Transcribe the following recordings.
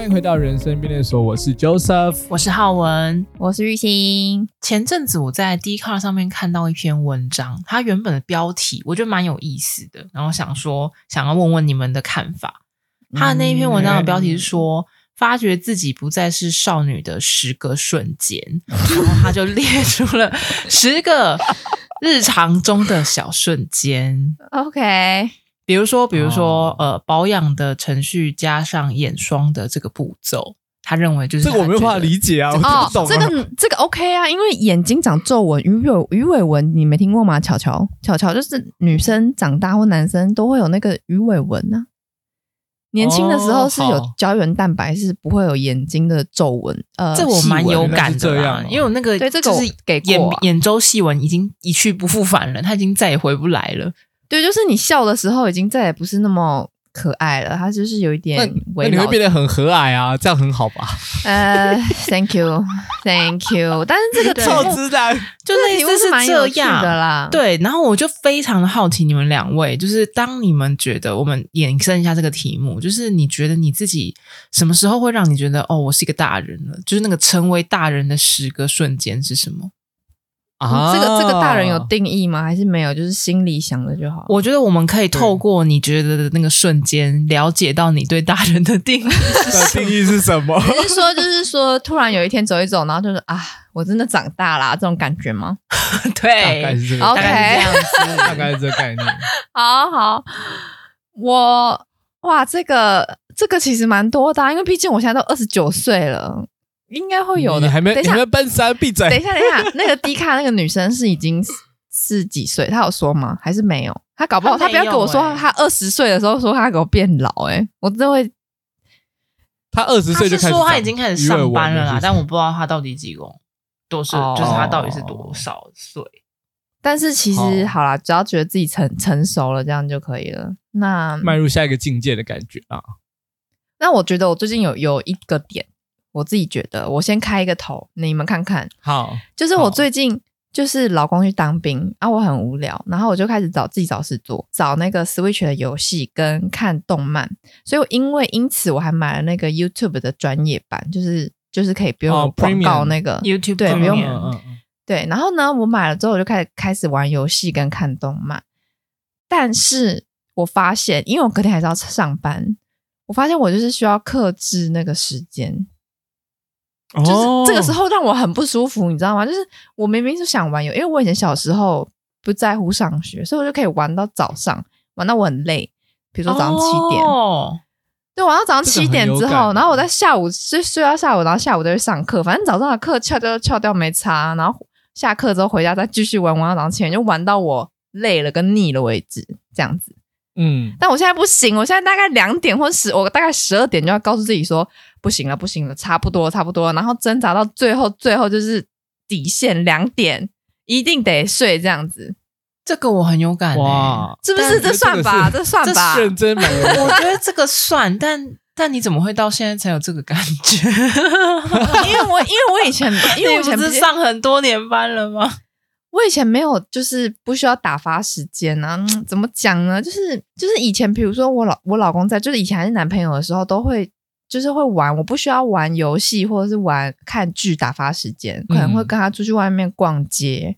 欢迎回到人生便利所，我是 Joseph，我是浩文，我是玉兴。前阵子我在 Dcard 上面看到一篇文章，它原本的标题我觉得蛮有意思的，然后想说想要问问你们的看法。他的那一篇文章的标题是说，嗯、发觉自己不再是少女的十个瞬间，然后他就列出了十个日常中的小瞬间。OK。比如说，比如说，哦、呃，保养的程序加上眼霜的这个步骤，他认为就是这个我没有办法理解啊，我不懂、啊。这个这个 OK 啊，因为眼睛长皱纹、鱼尾鱼尾纹，你没听过吗？巧巧巧巧就是女生长大或男生都会有那个鱼尾纹呢、啊。年轻的时候是有胶原蛋白，是不会有眼睛的皱纹。呃，这我蛮有感的，因为我那个对这个是给眼眼周细纹已经一去不复返了，它已经再也回不来了。对，就是你笑的时候已经再也不是那么可爱了，它就是有一点微，那你会变得很和蔼啊，这样很好吧？呃、uh,，Thank you，Thank you。但是这个臭直男就类似是这样的啦。对，然后我就非常的好奇你们两位，就是当你们觉得我们延伸一下这个题目，就是你觉得你自己什么时候会让你觉得哦，我是一个大人了？就是那个成为大人的十个瞬间是什么？啊，这个这个大人有定义吗？还是没有？就是心里想的就好。我觉得我们可以透过你觉得的那个瞬间，了解到你对大人的定义。定义是什么？你是说，就是说，突然有一天走一走，然后就是啊，我真的长大啦，这种感觉吗？对，大概是这个，OK，大概是这，大概是这个概念。好好，我哇，这个这个其实蛮多的啊，因为毕竟我现在都二十九岁了。应该会有的，你还没，等一下，你还没奔三，闭嘴。等一下，等一下，那个低卡那个女生是已经是几岁？她有说吗？还是没有？她搞不好，她不要跟我说，她二十岁的时候说她给我变老，哎，我真的会。她二十岁就开始说她已经开始上班了啦，但我不知道她到底几公，多是就是她到底是多少岁？但是其实好啦，只要觉得自己成成熟了，这样就可以了。那迈入下一个境界的感觉啊。那我觉得我最近有有一个点。我自己觉得，我先开一个头，你们看看。好，就是我最近就是老公去当兵啊，我很无聊，然后我就开始找自己找事做，找那个 Switch 的游戏跟看动漫。所以，我因为因此我还买了那个 YouTube 的专业版，就是就是可以不用广告那个、哦、YouTube 对，不用对。然后呢，我买了之后我就开始开始玩游戏跟看动漫，但是我发现，因为我隔天还是要上班，我发现我就是需要克制那个时间。就是这个时候让我很不舒服，你知道吗？就是我明明是想玩游，因为我以前小时候不在乎上学，所以我就可以玩到早上，玩到我很累。比如说早上七点，哦、对，玩到早上七点之后，然后我在下午睡睡到下午，然后下午再去上课，反正早上的课翘掉翘掉没差，然后下课之后回家再继续玩，玩到早上七点，就玩到我累了跟腻了为止，这样子。嗯，但我现在不行，我现在大概两点或十，我大概十二点就要告诉自己说不行了，不行了，差不多，差不多了，然后挣扎到最后，最后就是底线两点，一定得睡这样子。这个我很有感、欸，哇，是不是？这算吧，这，这算吧，认真没有？我觉得这个算，但但你怎么会到现在才有这个感觉？因为我因为我以前因为我以前不是上很多年班了吗？我以前没有，就是不需要打发时间啊。怎么讲呢？就是就是以前，比如说我老我老公在，就是以前还是男朋友的时候，都会就是会玩。我不需要玩游戏或者是玩看剧打发时间，可能会跟他出去外面逛街、嗯、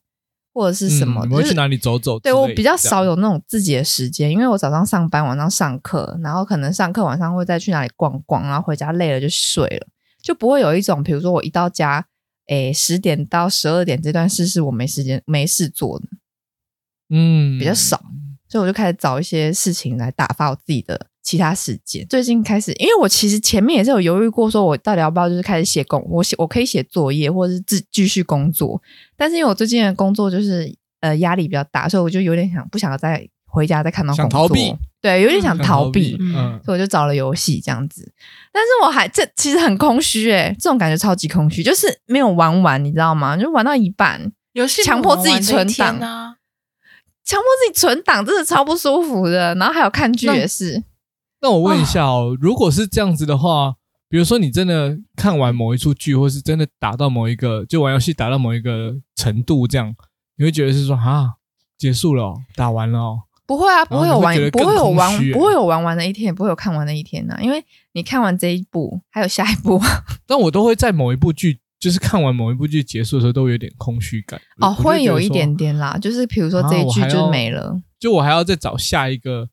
或者是什么。我会去哪里走走？对，我比较少有那种自己的时间，因为我早上上班，晚上上课，然后可能上课晚上会再去哪里逛逛，然后回家累了就睡了，就不会有一种比如说我一到家。诶，十点到十二点这段事是我没时间没事做的，嗯，比较少，所以我就开始找一些事情来打发我自己的其他时间。最近开始，因为我其实前面也是有犹豫过，说我到底要不要就是开始写工，我写我可以写作业或者是继继续工作，但是因为我最近的工作就是呃压力比较大，所以我就有点想不想要再回家再看到工作。对，有点想逃避，嗯，所以我就找了游戏这样子。但是我还这其实很空虚诶、欸，这种感觉超级空虚，就是没有玩完，你知道吗？就玩到一半，游戏强迫自己存档啊，强迫自己存档，真的超不舒服的。然后还有看剧也是。那，那我问一下哦，如果是这样子的话，比如说你真的看完某一出剧，或是真的打到某一个，就玩游戏打到某一个程度，这样你会觉得是说啊，结束了，打完了。不会啊，不会有玩，不会有玩，欸、不会有玩完的一天，也不会有看完的一天呐、啊。因为你看完这一部，还有下一部。但我都会在某一部剧，就是看完某一部剧结束的时候，都有点空虚感。哦，会有一点点啦，就是比如说这一剧就没了，啊、就我还要再找下一个，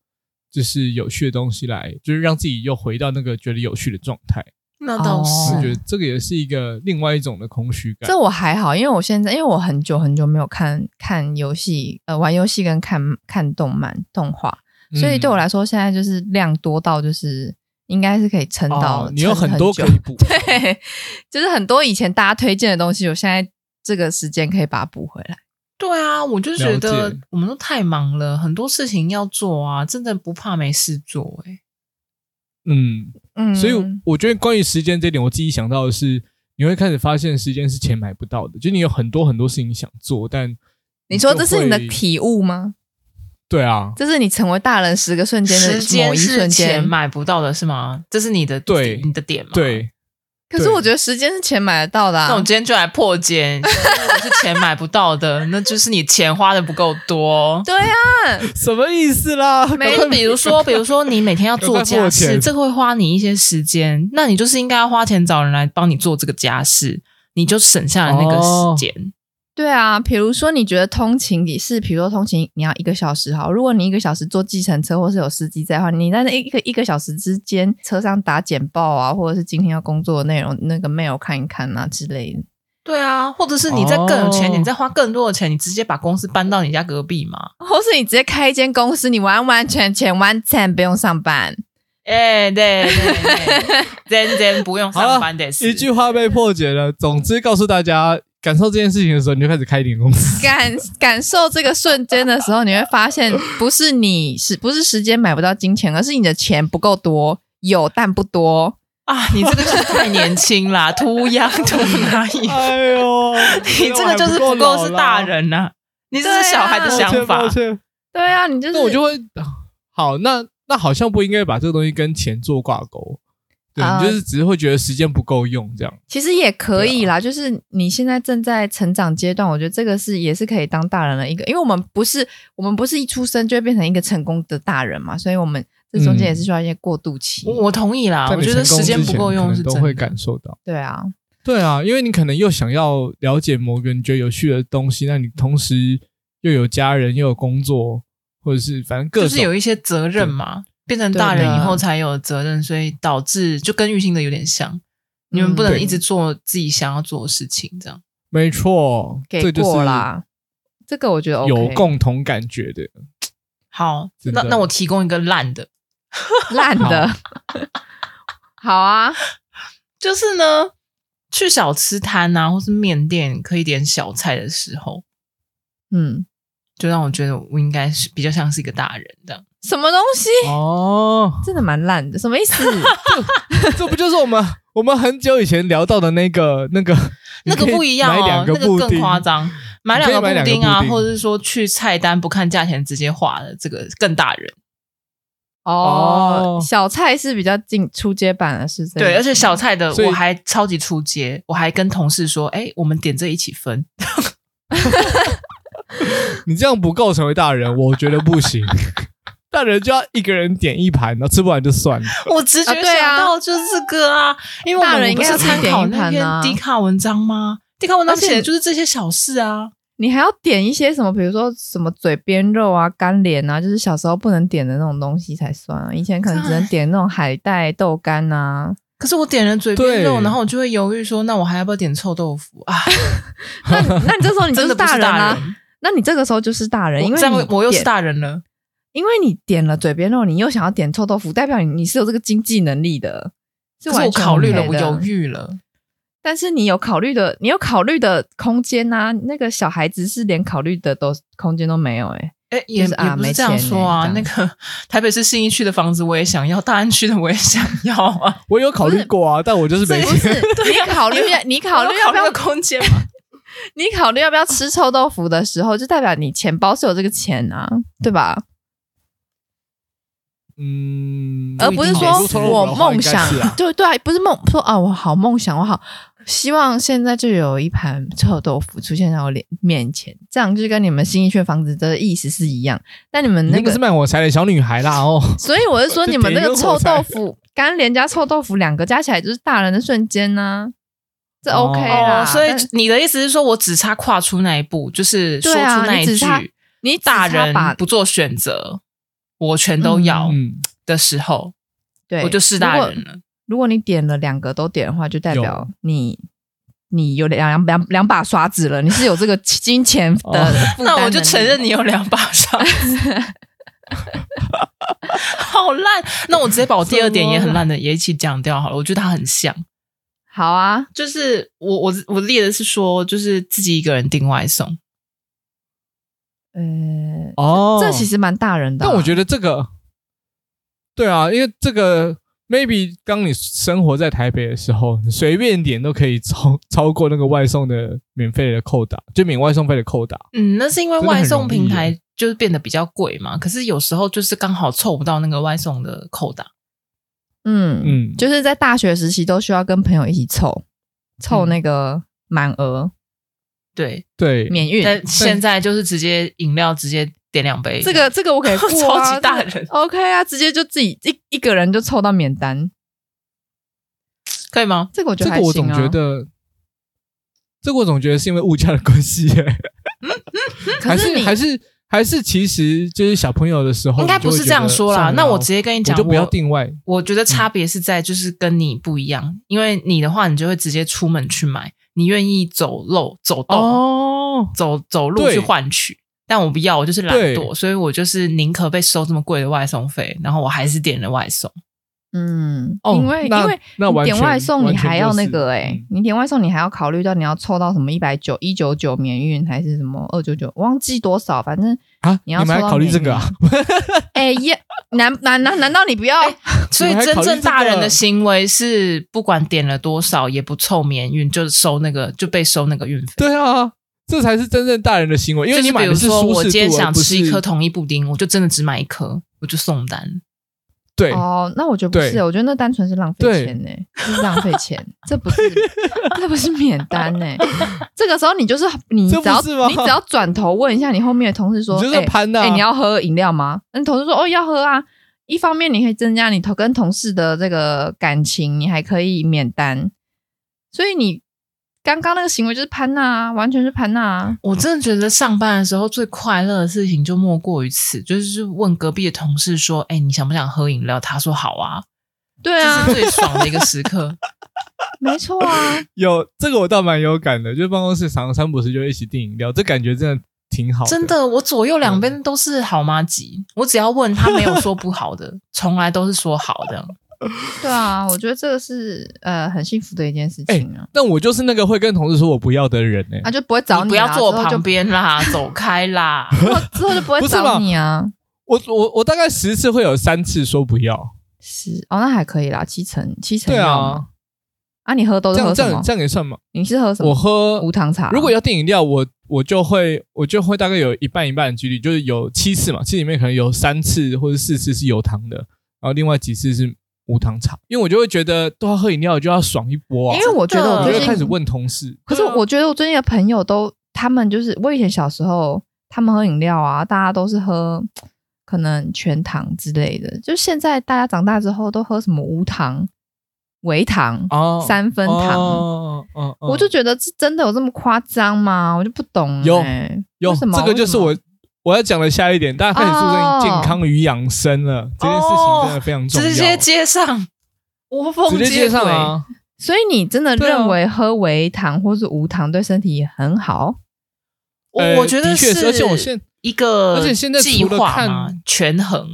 就是有趣的东西来，就是让自己又回到那个觉得有趣的状态。那倒是，我觉得这个也是一个另外一种的空虚感。这我还好，因为我现在因为我很久很久没有看看游戏，呃，玩游戏跟看看动漫动画，所以对我来说，现在就是量多到就是应该是可以撑到、哦。你有很多可以补，对，就是很多以前大家推荐的东西，我现在这个时间可以把它补回来。对啊，我就觉得我们都太忙了，很多事情要做啊，真的不怕没事做哎、欸。嗯嗯，所以我觉得关于时间这点，我自己想到的是，你会开始发现时间是钱买不到的。就你有很多很多事情想做，但你，你说这是你的体悟吗？对啊，这是你成为大人十个瞬间的某一瞬间，时间是钱买不到的是吗？这是你的对你的点吗？对。可是我觉得时间是钱买得到的啊！那我今天就来破解，如果 是钱买不到的，那就是你钱花的不够多。对啊，什么意思啦？没，比如说，比如说你每天要做家事，这个会花你一些时间，那你就是应该要花钱找人来帮你做这个家事，你就省下了那个时间。哦对啊，比如说你觉得通勤你是，比如说通勤你要一个小时好，如果你一个小时坐计程车或是有司机在的话，你在那一个一个小时之间车上打简报啊，或者是今天要工作的内容那个 mail 看一看啊之类的。对啊，或者是你在更有钱，哦、你再花更多的钱，你直接把公司搬到你家隔壁嘛，或是你直接开一间公司，你完完全全完全不用上班。哎，对对对，真真不用上班的事。一句话被破解了。总之，告诉大家。感受这件事情的时候，你就开始开一点公司。感感受这个瞬间的时候，你会发现，不是你是不是时间买不到金钱，而是你的钱不够多，有但不多啊！你这个是太年轻啦 young too naive。哎呦，你这个就是不够是大人呐、啊，你这是小孩的想法。对啊，你就是那我就会好，那那好像不应该把这个东西跟钱做挂钩。对，你就是只是会觉得时间不够用这样，其实也可以啦。就是你现在正在成长阶段，我觉得这个是也是可以当大人的一个，因为我们不是我们不是一出生就会变成一个成功的大人嘛，所以我们这中间也是需要一些过渡期。我我同意啦，我觉得时间不够用是都会感受到。对啊，对啊，因为你可能又想要了解某个你觉得有趣的东西，那你同时又有家人又有工作，或者是反正各种就是有一些责任嘛。变成大人以后才有责任，所以导致就跟玉兴的有点像。你们不能一直做自己想要做的事情，这样。没错，给过啦。这个我觉得有共同感觉的。好，那那我提供一个烂的，烂的。好 啊，就是呢，去小吃摊啊，或是面店可以点小菜的时候，嗯，就让我觉得我应该是比较像是一个大人这样。什么东西？哦，真的蛮烂的，什么意思？这 这不就是我们我们很久以前聊到的那个那个那个不一样哦，那个更夸张，买两个布丁啊，或者是说去菜单不看价钱直接划的，这个更大人。哦，小菜是比较进初阶版的，是这样。对，而且小菜的我还超级出街，我还跟同事说，哎，我们点这一起分。你这样不够成为大人，我觉得不行。大人就要一个人点一盘，然后吃不完就算了。我直觉想到就是这个啊，因为大人应该是参考那篇迪卡文章吗迪卡文章写的就是这些小事啊。你还要点一些什么？比如说什么嘴边肉啊、干莲啊，就是小时候不能点的那种东西才算啊。以前可能只能点那种海带、豆干啊。可是我点了嘴边肉，然后我就会犹豫说，那我还要不要点臭豆腐啊？那那你这时候你就是大人啊？人那你这个时候就是大人，因为，我又是大人了。因为你点了嘴边肉，你又想要点臭豆腐，代表你你是有这个经济能力的。是我考虑了，我犹豫了。但是你有考虑的，你有考虑的空间啊。那个小孩子是连考虑的都空间都没有、欸，诶诶也是啊，没这样说啊。那个台北市信义区的房子我也想要，大安区的我也想要啊。我有考虑过啊，但我就是没钱。你考虑，你考虑要不要空间嘛？你考虑要不要吃臭豆腐的时候，就代表你钱包是有这个钱啊，对吧？嗯，而不是说我梦想，对对，不是梦说啊，我好梦想，我好希望现在就有一盘臭豆腐出现在我脸面前，这样就是跟你们新一区房子的意思是一样。但你们那个，那个是卖火柴的小女孩啦哦，所以我是说，你们那个臭豆腐、干连加臭豆腐两个加起来就是大人的瞬间呢、啊，这 OK 啦、哦。所以你的意思是说我只差跨出那一步，就是说出那一句，啊、你，你大人不做选择。我全都要的时候，对、嗯，我就是大人了。如果你点了两个都点的话，就代表你你有两两两两把刷子了，你是有这个金钱的、哦。那我就承认你有两把刷子，好烂。那我直接把我第二点也很烂的也一起讲掉好了。我觉得它很像。好啊，就是我我我列的是说，就是自己一个人订外送。呃，哦，这其实蛮大人的、啊。但我觉得这个，对啊，因为这个 maybe 当你生活在台北的时候，你随便点都可以超超过那个外送的免费的扣打，就免外送费的扣打。嗯，那是因为外送平台就是变得比较贵嘛。可是有时候就是刚好凑不到那个外送的扣打。嗯嗯，就是在大学时期都需要跟朋友一起凑凑那个满额。对对，免运。但现在就是直接饮料直接点两杯，这个这个我可以 过啊，超级大人，OK 啊，直接就自己一一个人就凑到免单，可以吗？这个我觉得还行啊。这个我总觉得，这个我总觉得是因为物价的关系耶，还是还是还是其实就是小朋友的时候，应该不是这样说啦。那我直接跟你讲，我就不要定外。我觉得差别是在就是跟你不一样，嗯，因为你的话，你就会直接出门去买。你愿意走路走动哦，走走路去换取，但我不要，我就是懒惰，所以我就是宁可被收这么贵的外送费，然后我还是点了外送。嗯，因为因为你点外送你还要那个哎、欸，你点外送你还要考虑到你要凑到什么一百九一九九免运还是什么二九九，忘记多少，反正啊，你要还考虑这个啊？哎呀，难难难难道你不要？所以真正大人的行为是不管点了多少也不凑免运，就是收那个就被收那个运费。对啊，这才是真正大人的行为。因为你买的是舒适度，我今天想吃一颗统一布丁，我就真的只买一颗，我就送单。对哦，那我觉得不是，我觉得那单纯是浪费钱呢，就是浪费钱，这不是这不是免单呢。这个时候你就是你只要你只要转头问一下你后面的同事说，哎哎、欸欸，你要喝饮料吗？那同事说哦要喝啊。一方面你可以增加你同跟同事的这个感情，你还可以免单，所以你。刚刚那个行为就是潘娜啊，完全是潘娜啊！我真的觉得上班的时候最快乐的事情就莫过于此，就是问隔壁的同事说：“哎、欸，你想不想喝饮料？”他说：“好啊。”对啊，这是最爽的一个时刻。没错啊，有这个我倒蛮有感的，就是办公室常常三不时就一起订饮料，这感觉真的挺好的。真的，我左右两边都是好妈吉，我只要问他没有说不好的，从来都是说好的。对啊，我觉得这个是呃很幸福的一件事情啊。欸、但我就是那个会跟同事说我不要的人呢、欸，他、啊、就不会找你，你不要坐我旁边啦，走开啦，之后就不会找你啊。我我我大概十次会有三次说不要，是哦，那还可以啦，七成七成。对啊，啊，你喝都是喝什么？这样这样也算吗？你是喝什么？我喝无糖茶。如果要订饮料，我我就会我就会大概有一半一半的几率，就是有七次嘛，七里面可能有三次或者四次是有糖的，然后另外几次是。无糖茶，因为我就会觉得都要喝饮料，就要爽一波啊。因为我觉得我最近开始问同事，可是我觉得我最近的朋友都，他们就是我以前小时候，他们喝饮料啊，大家都是喝可能全糖之类的。就现在大家长大之后都喝什么无糖、微糖、哦、三分糖，哦哦哦、我就觉得这真的有这么夸张吗？我就不懂、欸。有有什么？这个就是我。我要讲的下一点，大家开始注重健康与养生了。哦，这件事情真的非常重要。直接接上，无缝接接接上啊！所以你真的认为喝微糖或是无糖对身体很好？我我觉得是，而且我现一个，而且现在除了看权衡，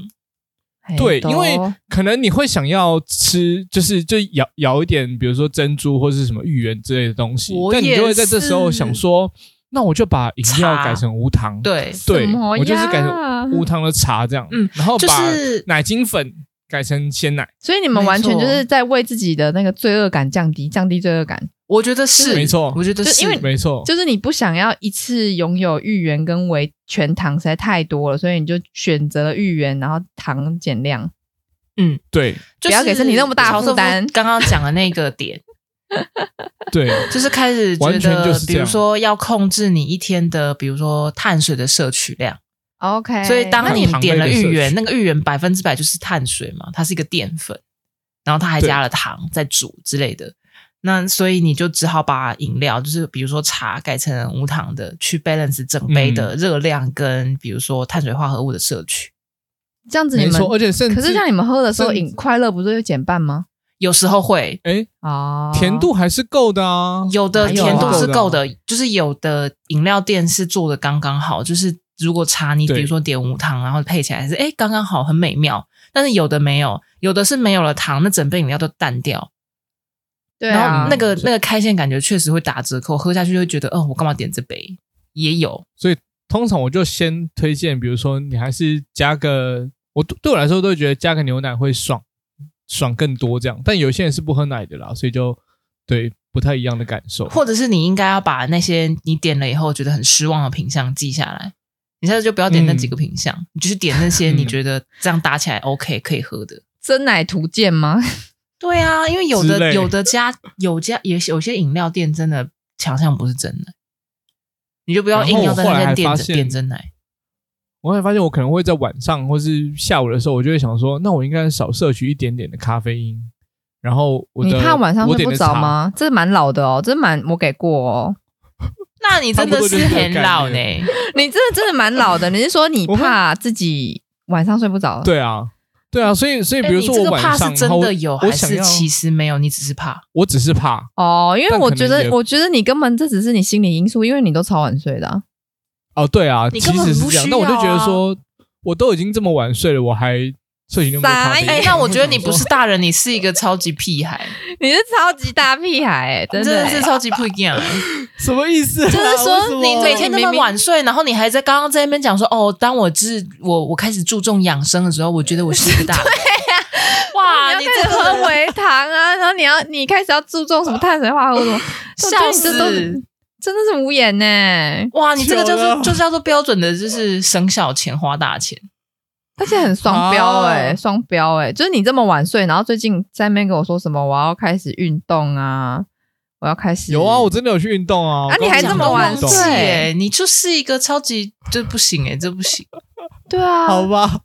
对，因为可能你会想要吃，就是就咬咬一点，比如说珍珠或是什么芋圆之类的东西，但你就会在这时候想说。那我就把饮料改成无糖，对。对，我就是改成无糖的茶这样，嗯，然后把奶精粉改成鲜奶，所以你们完全就是在为自己的那个罪恶感降低，降低罪恶感。我觉得是。没错，我觉得是。因为没错，就是你不想要一次拥有芋圆跟维全糖实在太多了，所以你就选择了芋圆，然后糖减量。嗯，对。就是不要给身体那么大负担。刚刚讲的那个点，对，就是开始觉完全就得，是比如说要控制你一天的，比如说碳水的摄取量。OK，所以当你点了芋圆，那那个芋圆百分之百就是碳水嘛，它是一个淀粉，然后它还加了糖在煮之类的。那所以你就只好把饮料，就是比如说茶改成无糖的，去 balance 整杯的热量跟比如说碳水化合物的摄取。这样子你们，没错，而且甚至可是像你们喝的时候，饮快乐不是会减半吗？有时候会，哎，啊，甜度还是够的啊，有的甜度是够够的的，就是有的饮料店是做的刚刚好，就是如果茶你比如说点无糖，然后配起来是哎刚刚好，很美妙。但是有的没有，有的是没有了糖，那整杯饮料都淡掉。对然后啊，那个那个开线感觉确实会打折扣，喝下去就会觉得，哦，我干嘛点这杯？也有，所以通常我就先推荐，比如说你还是加个，我对我来说都会觉得加个牛奶会爽，爽更多这样。但有些人是不喝奶的啦，所以就对不太一样的感受。或者是你应该要把那些你点了以后觉得很失望的品相记下来，你下次就不要点那几个品相，嗯、你就是点那些你觉得这样打起来 OK 可以喝的。真奶图鉴吗？对啊，因为有的有的家有家有有些饮料店真的强项不是真奶，你就不要硬要在那边点点真奶。我会发现我可能会在晚上或是下午的时候，我就会想说，那我应该少摄取一点点的咖啡因。然后我的你怕晚上睡不着我吗？这蛮老的哦，这蛮我给过哦。那你真的是很老呢，你真的真的蛮老的。你是说你怕自己晚上睡不着？对啊。对啊，所以所以比如说我晚上，欸、怕是真的有还是其实没有？你只是怕？我只是怕哦，因为我觉得我觉得你根本这只是你心理因素，因为你都超晚睡的、啊。哦，对啊，你根本不需要、啊、其实是这样。那我就觉得说，我都已经这么晚睡了，我还睡醒那么多咖啡因。哎、欸，那我觉得你不是 大人，你是一个超级屁孩。你是超级大屁孩、欸，真的，真的是超级不一样。什么意思、啊？就是说，你每天那么晚睡，然后你还在刚刚在那边讲说，哦，当我就是我，我开始注重养生的时候，我觉得我是一个大人。哇！你开始喝微糖啊，然后你要你开始要注重什么碳水化合物什么，笑死！真的是无言呢。哇，你这个叫做就叫做标准的，就是省小钱花大钱，而且很双标哎、欸，双标哎，就是你这么晚睡，然后最近在那边跟我说什么我要开始运动啊，我要开始有啊，我真的有去运动啊，啊，你还这么晚睡？哎，你就是一个超级这不行哎、欸，这不行，对啊，好吧，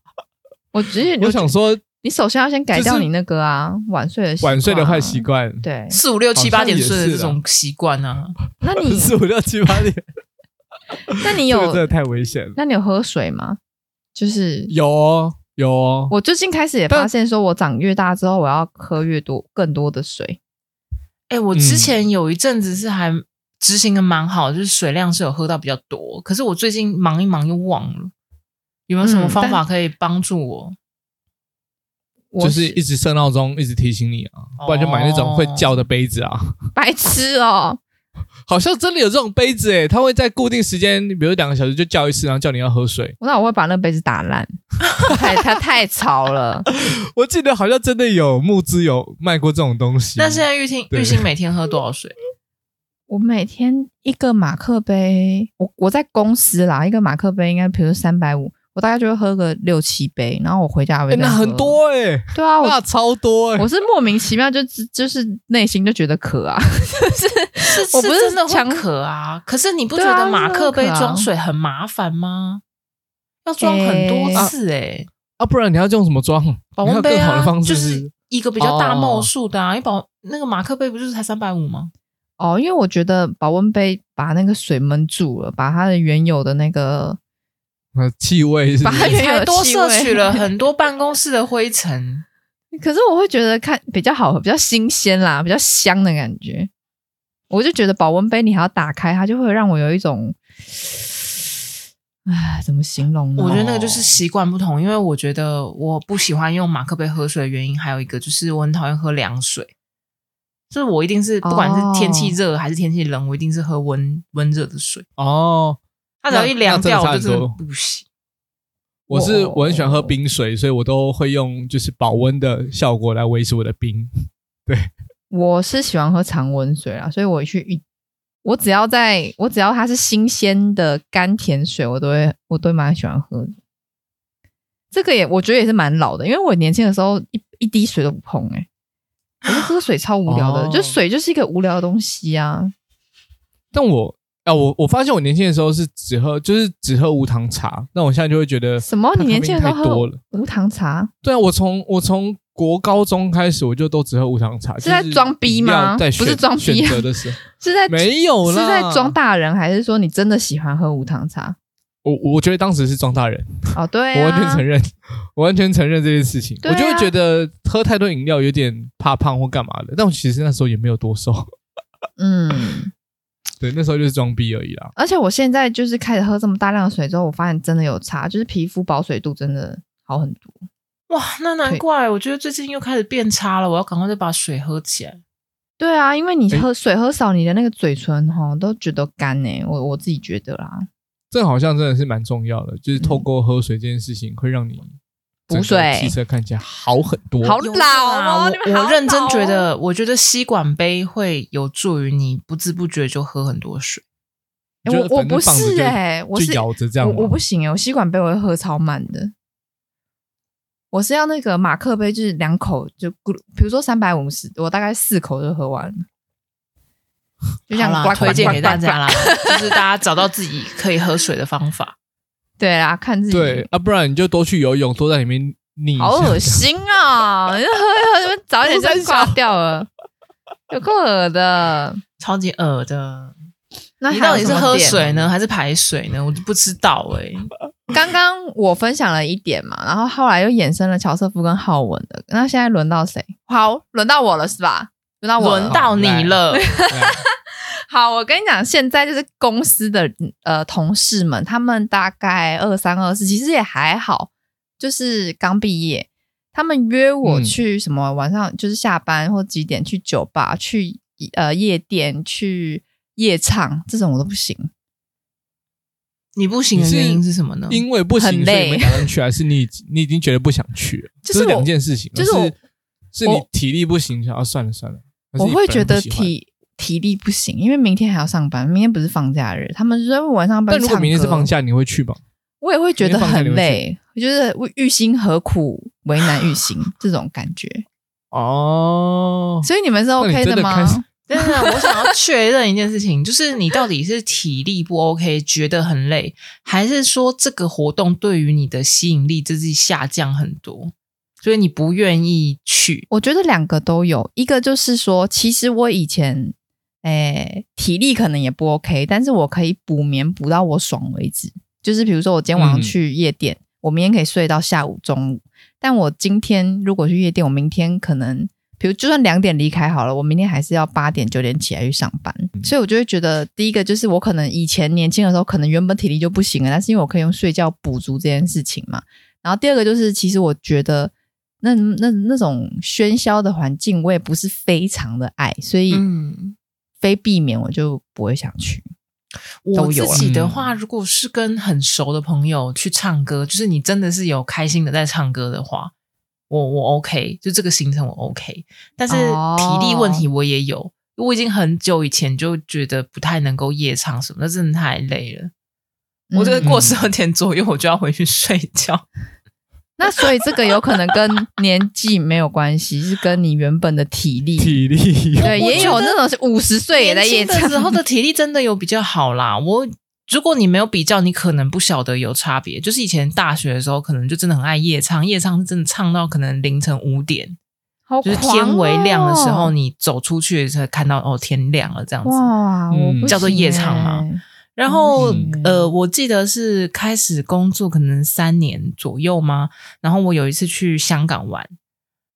我直接我想说。你首先要先改掉你那个啊，晚睡的习惯、啊、晚睡的坏习惯。对，四五六七八点睡的这种习惯啊。那你 四五六七八点，那你有、这个、真的太危险了。那你有喝水吗？就是有哦，有哦。我最近开始也发现，说我长越大之后，我要喝越多更多的水。哎、欸，我之前有一阵子是还执行的蛮好，就是水量是有喝到比较多。可是我最近忙一忙又忘了，有没有什么方法可以帮助我？就是一直设闹钟，一直提醒你啊，不然就买那种会叫的杯子啊。白痴哦，好像真的有这种杯子诶，它会在固定时间，比如两个小时就叫一次，然后叫你要喝水。那我会把那杯子打烂，太它太吵了。我记得好像真的有募资有卖过这种东西。那现在玉清玉清每天喝多少水？我每天一个马克杯，我我在公司啦，一个马克杯应该比如说三百五。我大概就会喝个六七杯，然后我回家会、欸。那很多哎、欸，对啊，那超多哎、欸。我是莫名其妙就就是内心就觉得渴啊，是是我不是真的会渴啊。可是你不觉得马克杯装水很麻烦吗？啊、要装很多次哎、欸啊，啊，不然你要用什么装？保温杯啊，方式就是一个比较大帽数的啊。因为保那个马克杯不就是才三百五吗？哦，因为我觉得保温杯把那个水闷住了，把它的原有的那个。呃，气味是，是，还多摄取了 很多办公室的灰尘。可是我会觉得看比较好喝，比较新鲜啦，比较香的感觉。我就觉得保温杯你还要打开它，就会让我有一种，唉，怎么形容呢？我觉得那个就是习惯不同，因为我觉得我不喜欢用马克杯喝水的原因，还有一个就是我很讨厌喝凉水。就是我一定是不管是天气热还是天气冷，我一定是喝温温热的水哦。它只要一凉掉，我就是不行。我是我很喜欢喝冰水，所以我都会用就是保温的效果来维持我的冰。对，我是喜欢喝常温水啊，所以我去一，我只要在我只要它是新鲜的甘甜水，我都会我都蛮喜欢喝的。这个也我觉得也是蛮老的，因为我年轻的时候一一滴水都不碰、欸，哎，我觉得喝水超无聊的，哦、就水就是一个无聊的东西啊。但我啊，我我发现我年轻的时候是只喝，就是只喝无糖茶，那我现在就会觉得什么？你年轻的时候喝无糖茶？对啊，我从我从国高中开始，我就都只喝无糖茶。是在装逼吗？在不是装逼、啊，选择的时候 是在没有啦，是在装大人，还是说你真的喜欢喝无糖茶？我我觉得当时是装大人哦，对、啊，我完全承认，我完全承认这件事情。啊、我就会觉得喝太多饮料有点怕胖或干嘛的，但我其实那时候也没有多瘦。嗯，对，那时候就是装逼而已啦。而且我现在就是开始喝这么大量的水之后，我发现真的有差，就是皮肤保水度真的好很多。哇，那难怪我觉得最近又开始变差了，我要赶快再把水喝起来。对啊，因为你喝水喝少，你的那个嘴唇哈都觉得干呢。我我自己觉得啦。这好像真的是蛮重要的，就是透过喝水这件事情，会让你补水，气色看起来好很多。好老哦！我我认真觉得，我觉得吸管杯会有助于你不知不觉就喝很多水。我我不是哎，我是咬着这样，我不行哎，我吸管杯我会喝超慢的。我是要那个马克杯，就是两口就咕，比如说三百五十，我大概四口就喝完了。就像啦推荐给大家啦，就是大家找到自己可以喝水的方法。对啊，看自己。对啊，不然你就多去游泳，多在里面溺。好恶心啊！你喝一喝，早点就挂掉了，有够恶的，超级恶的。那你到底是喝水呢，还是排水呢？我就不知道哎、欸。刚刚我分享了一点嘛，然后后来又衍生了乔瑟夫跟浩文的。那现在轮到谁？好，轮到我了是吧？轮到我，轮到你了。好，我跟你讲，现在就是公司的呃同事们，他们大概二三二四，其实也还好，就是刚毕业。他们约我去什么晚上，就是下班或几点去酒吧、去呃夜店、去夜唱，这种我都不行。你不行的原因是什么呢？因为不行，所以没打算去，还是你你已经觉得不想去了？这是两件事情，就是我是你体力不行，想要算了算了。我会觉得体体力不行，因为明天还要上班，明天不是放假日，他们说晚上班。但如果明天是放假，你会去吗？我也会觉得很累，我觉得欲心何苦，为难欲心这种感觉。哦，所以你们是 OK 的吗？真的，我想要确认一件事情，就是你到底是体力不 OK，觉得很累，还是说这个活动对于你的吸引力就是下降很多？所以你不愿意去？我觉得两个都有，一个就是说，其实我以前，诶，体力可能也不 OK，但是我可以补眠补到我爽为止。就是比如说，我今天晚上去夜店，嗯、我明天可以睡到下午中午。但我今天如果去夜店，我明天可能，比如就算两点离开好了，我明天还是要八点九点起来去上班。嗯、所以我就会觉得，第一个就是我可能以前年轻的时候，可能原本体力就不行了，但是因为我可以用睡觉补足这件事情嘛。然后第二个就是，其实我觉得。那那那种喧嚣的环境，我也不是非常的爱，所以非避免我就不会想去。我自己的话，如果是跟很熟的朋友去唱歌，就是你真的是有开心的在唱歌的话，我我 OK，就这个行程我 OK。但是体力问题我也有，哦、我已经很久以前就觉得不太能够夜唱什么，那真的太累了。我这个过十二点左右我就要回去睡觉。那所以这个有可能跟年纪没有关系，是跟你原本的体力。体力对，也有那种是五十岁也在夜唱的时候的体力真的有比较好啦。我如果你没有比较，你可能不晓得有差别。就是以前大学的时候，可能就真的很爱夜唱，夜唱是真的唱到可能凌晨五点，好就是天微亮的时候，你走出去才看到哦，天亮了这样子。哇，嗯，叫做夜唱嘛。然后，呃，我记得是开始工作可能三年左右吗？然后我有一次去香港玩，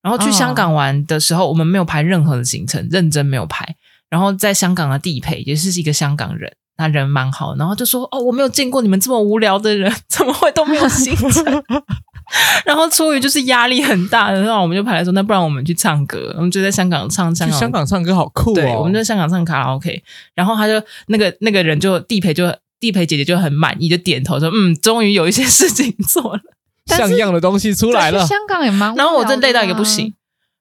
然后去香港玩的时候，我们没有排任何的行程，认真没有排。然后在香港的地陪也是一个香港人，他人蛮好，然后就说：“哦，我没有见过你们这么无聊的人，怎么会都没有行程？” 然后出于就是压力很大的，然后我们就排来说，那不然我们去唱歌，我们就在香港唱香港。香港唱歌好酷哦！对，我们在香港唱卡拉 OK。然后他就那个那个人就地陪就地陪姐姐就很满意，就点头说：“嗯，终于有一些事情做了，像样的东西出来了。”香港也蛮……然后我真累到一个不行，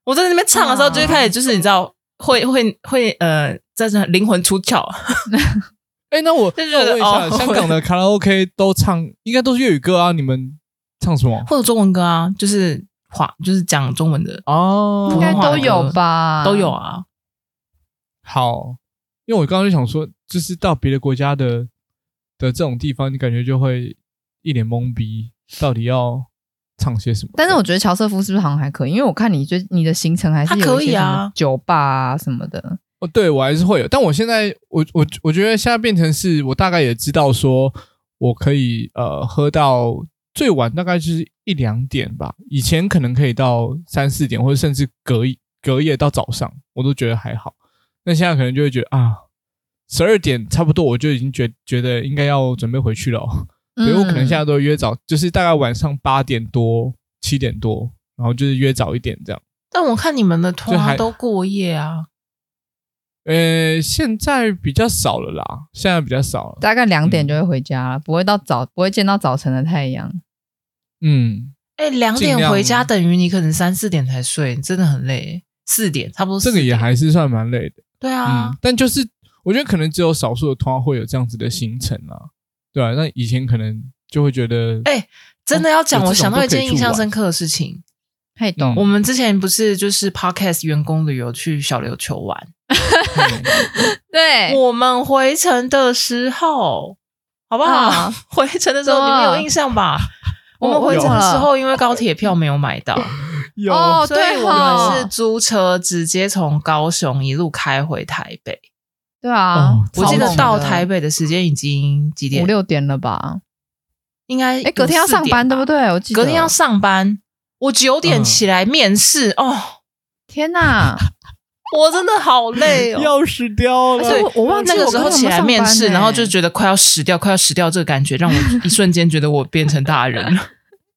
我在那边唱的时候就开始就是你知道会会会呃，在这灵魂出窍。哎，那我那我问一下，香港的卡拉 OK 都唱应该都是粤语歌啊？你们？唱什么？或者中文歌啊，就是话就是讲中文的哦，应该都有吧？都有啊。好，因为我刚刚就想说，就是到别的国家的的这种地方，你感觉就会一脸懵逼，到底要唱些什么？但是我觉得乔瑟夫是不是好像还可以？因为我看你最你的行程还是有一些什么酒吧啊什么的。哦，对我还是会有，但我现在我我我觉得现在变成是我大概也知道说，我可以呃喝到最晚大概就是一两点吧，以前可能可以到三四点，或者甚至隔一隔夜到早上，我都觉得还好。那现在可能就会觉得啊，十二点差不多，我就已经觉觉得应该要准备回去了。所以我可能现在都约早，就是大概晚上八点多、七点多，然后就是约早一点这样。但我看你们的团都过夜啊。呃，现在比较少了啦，现在比较少了，大概两点就会回家了，嗯、不会到早，不会见到早晨的太阳。嗯，哎，两点回家等于你可能三四点才睡，真的很累。四点差不多，这个也还是算蛮累的。对啊、嗯，但就是我觉得可能只有少数的团会有这样子的行程啊，对啊，那以前可能就会觉得，哎，真的要讲，哦、我想到一件印象深刻的事情。嘿，懂。我们之前不是就是 Podcast 员工旅游去小琉球玩，嗯、对，我们回程的时候，好不好？嗯、回程的时候你们有印象吧？我们回程的时候，因为高铁票没有买到。有，哦、所以我们是租车直接从高雄一路开回台北。对啊，哦、我记得到台北的时间已经几点？五六点了吧？应该哎，隔天要上班对不对？我记得隔天要上班，我九点起来面试。嗯、哦，天哪，我真的好累哦，要死掉了！而且我，我忘记那个时候起来面试，然后就觉得快要死掉，快要死掉，这个感觉让我一瞬间觉得我变成大人了。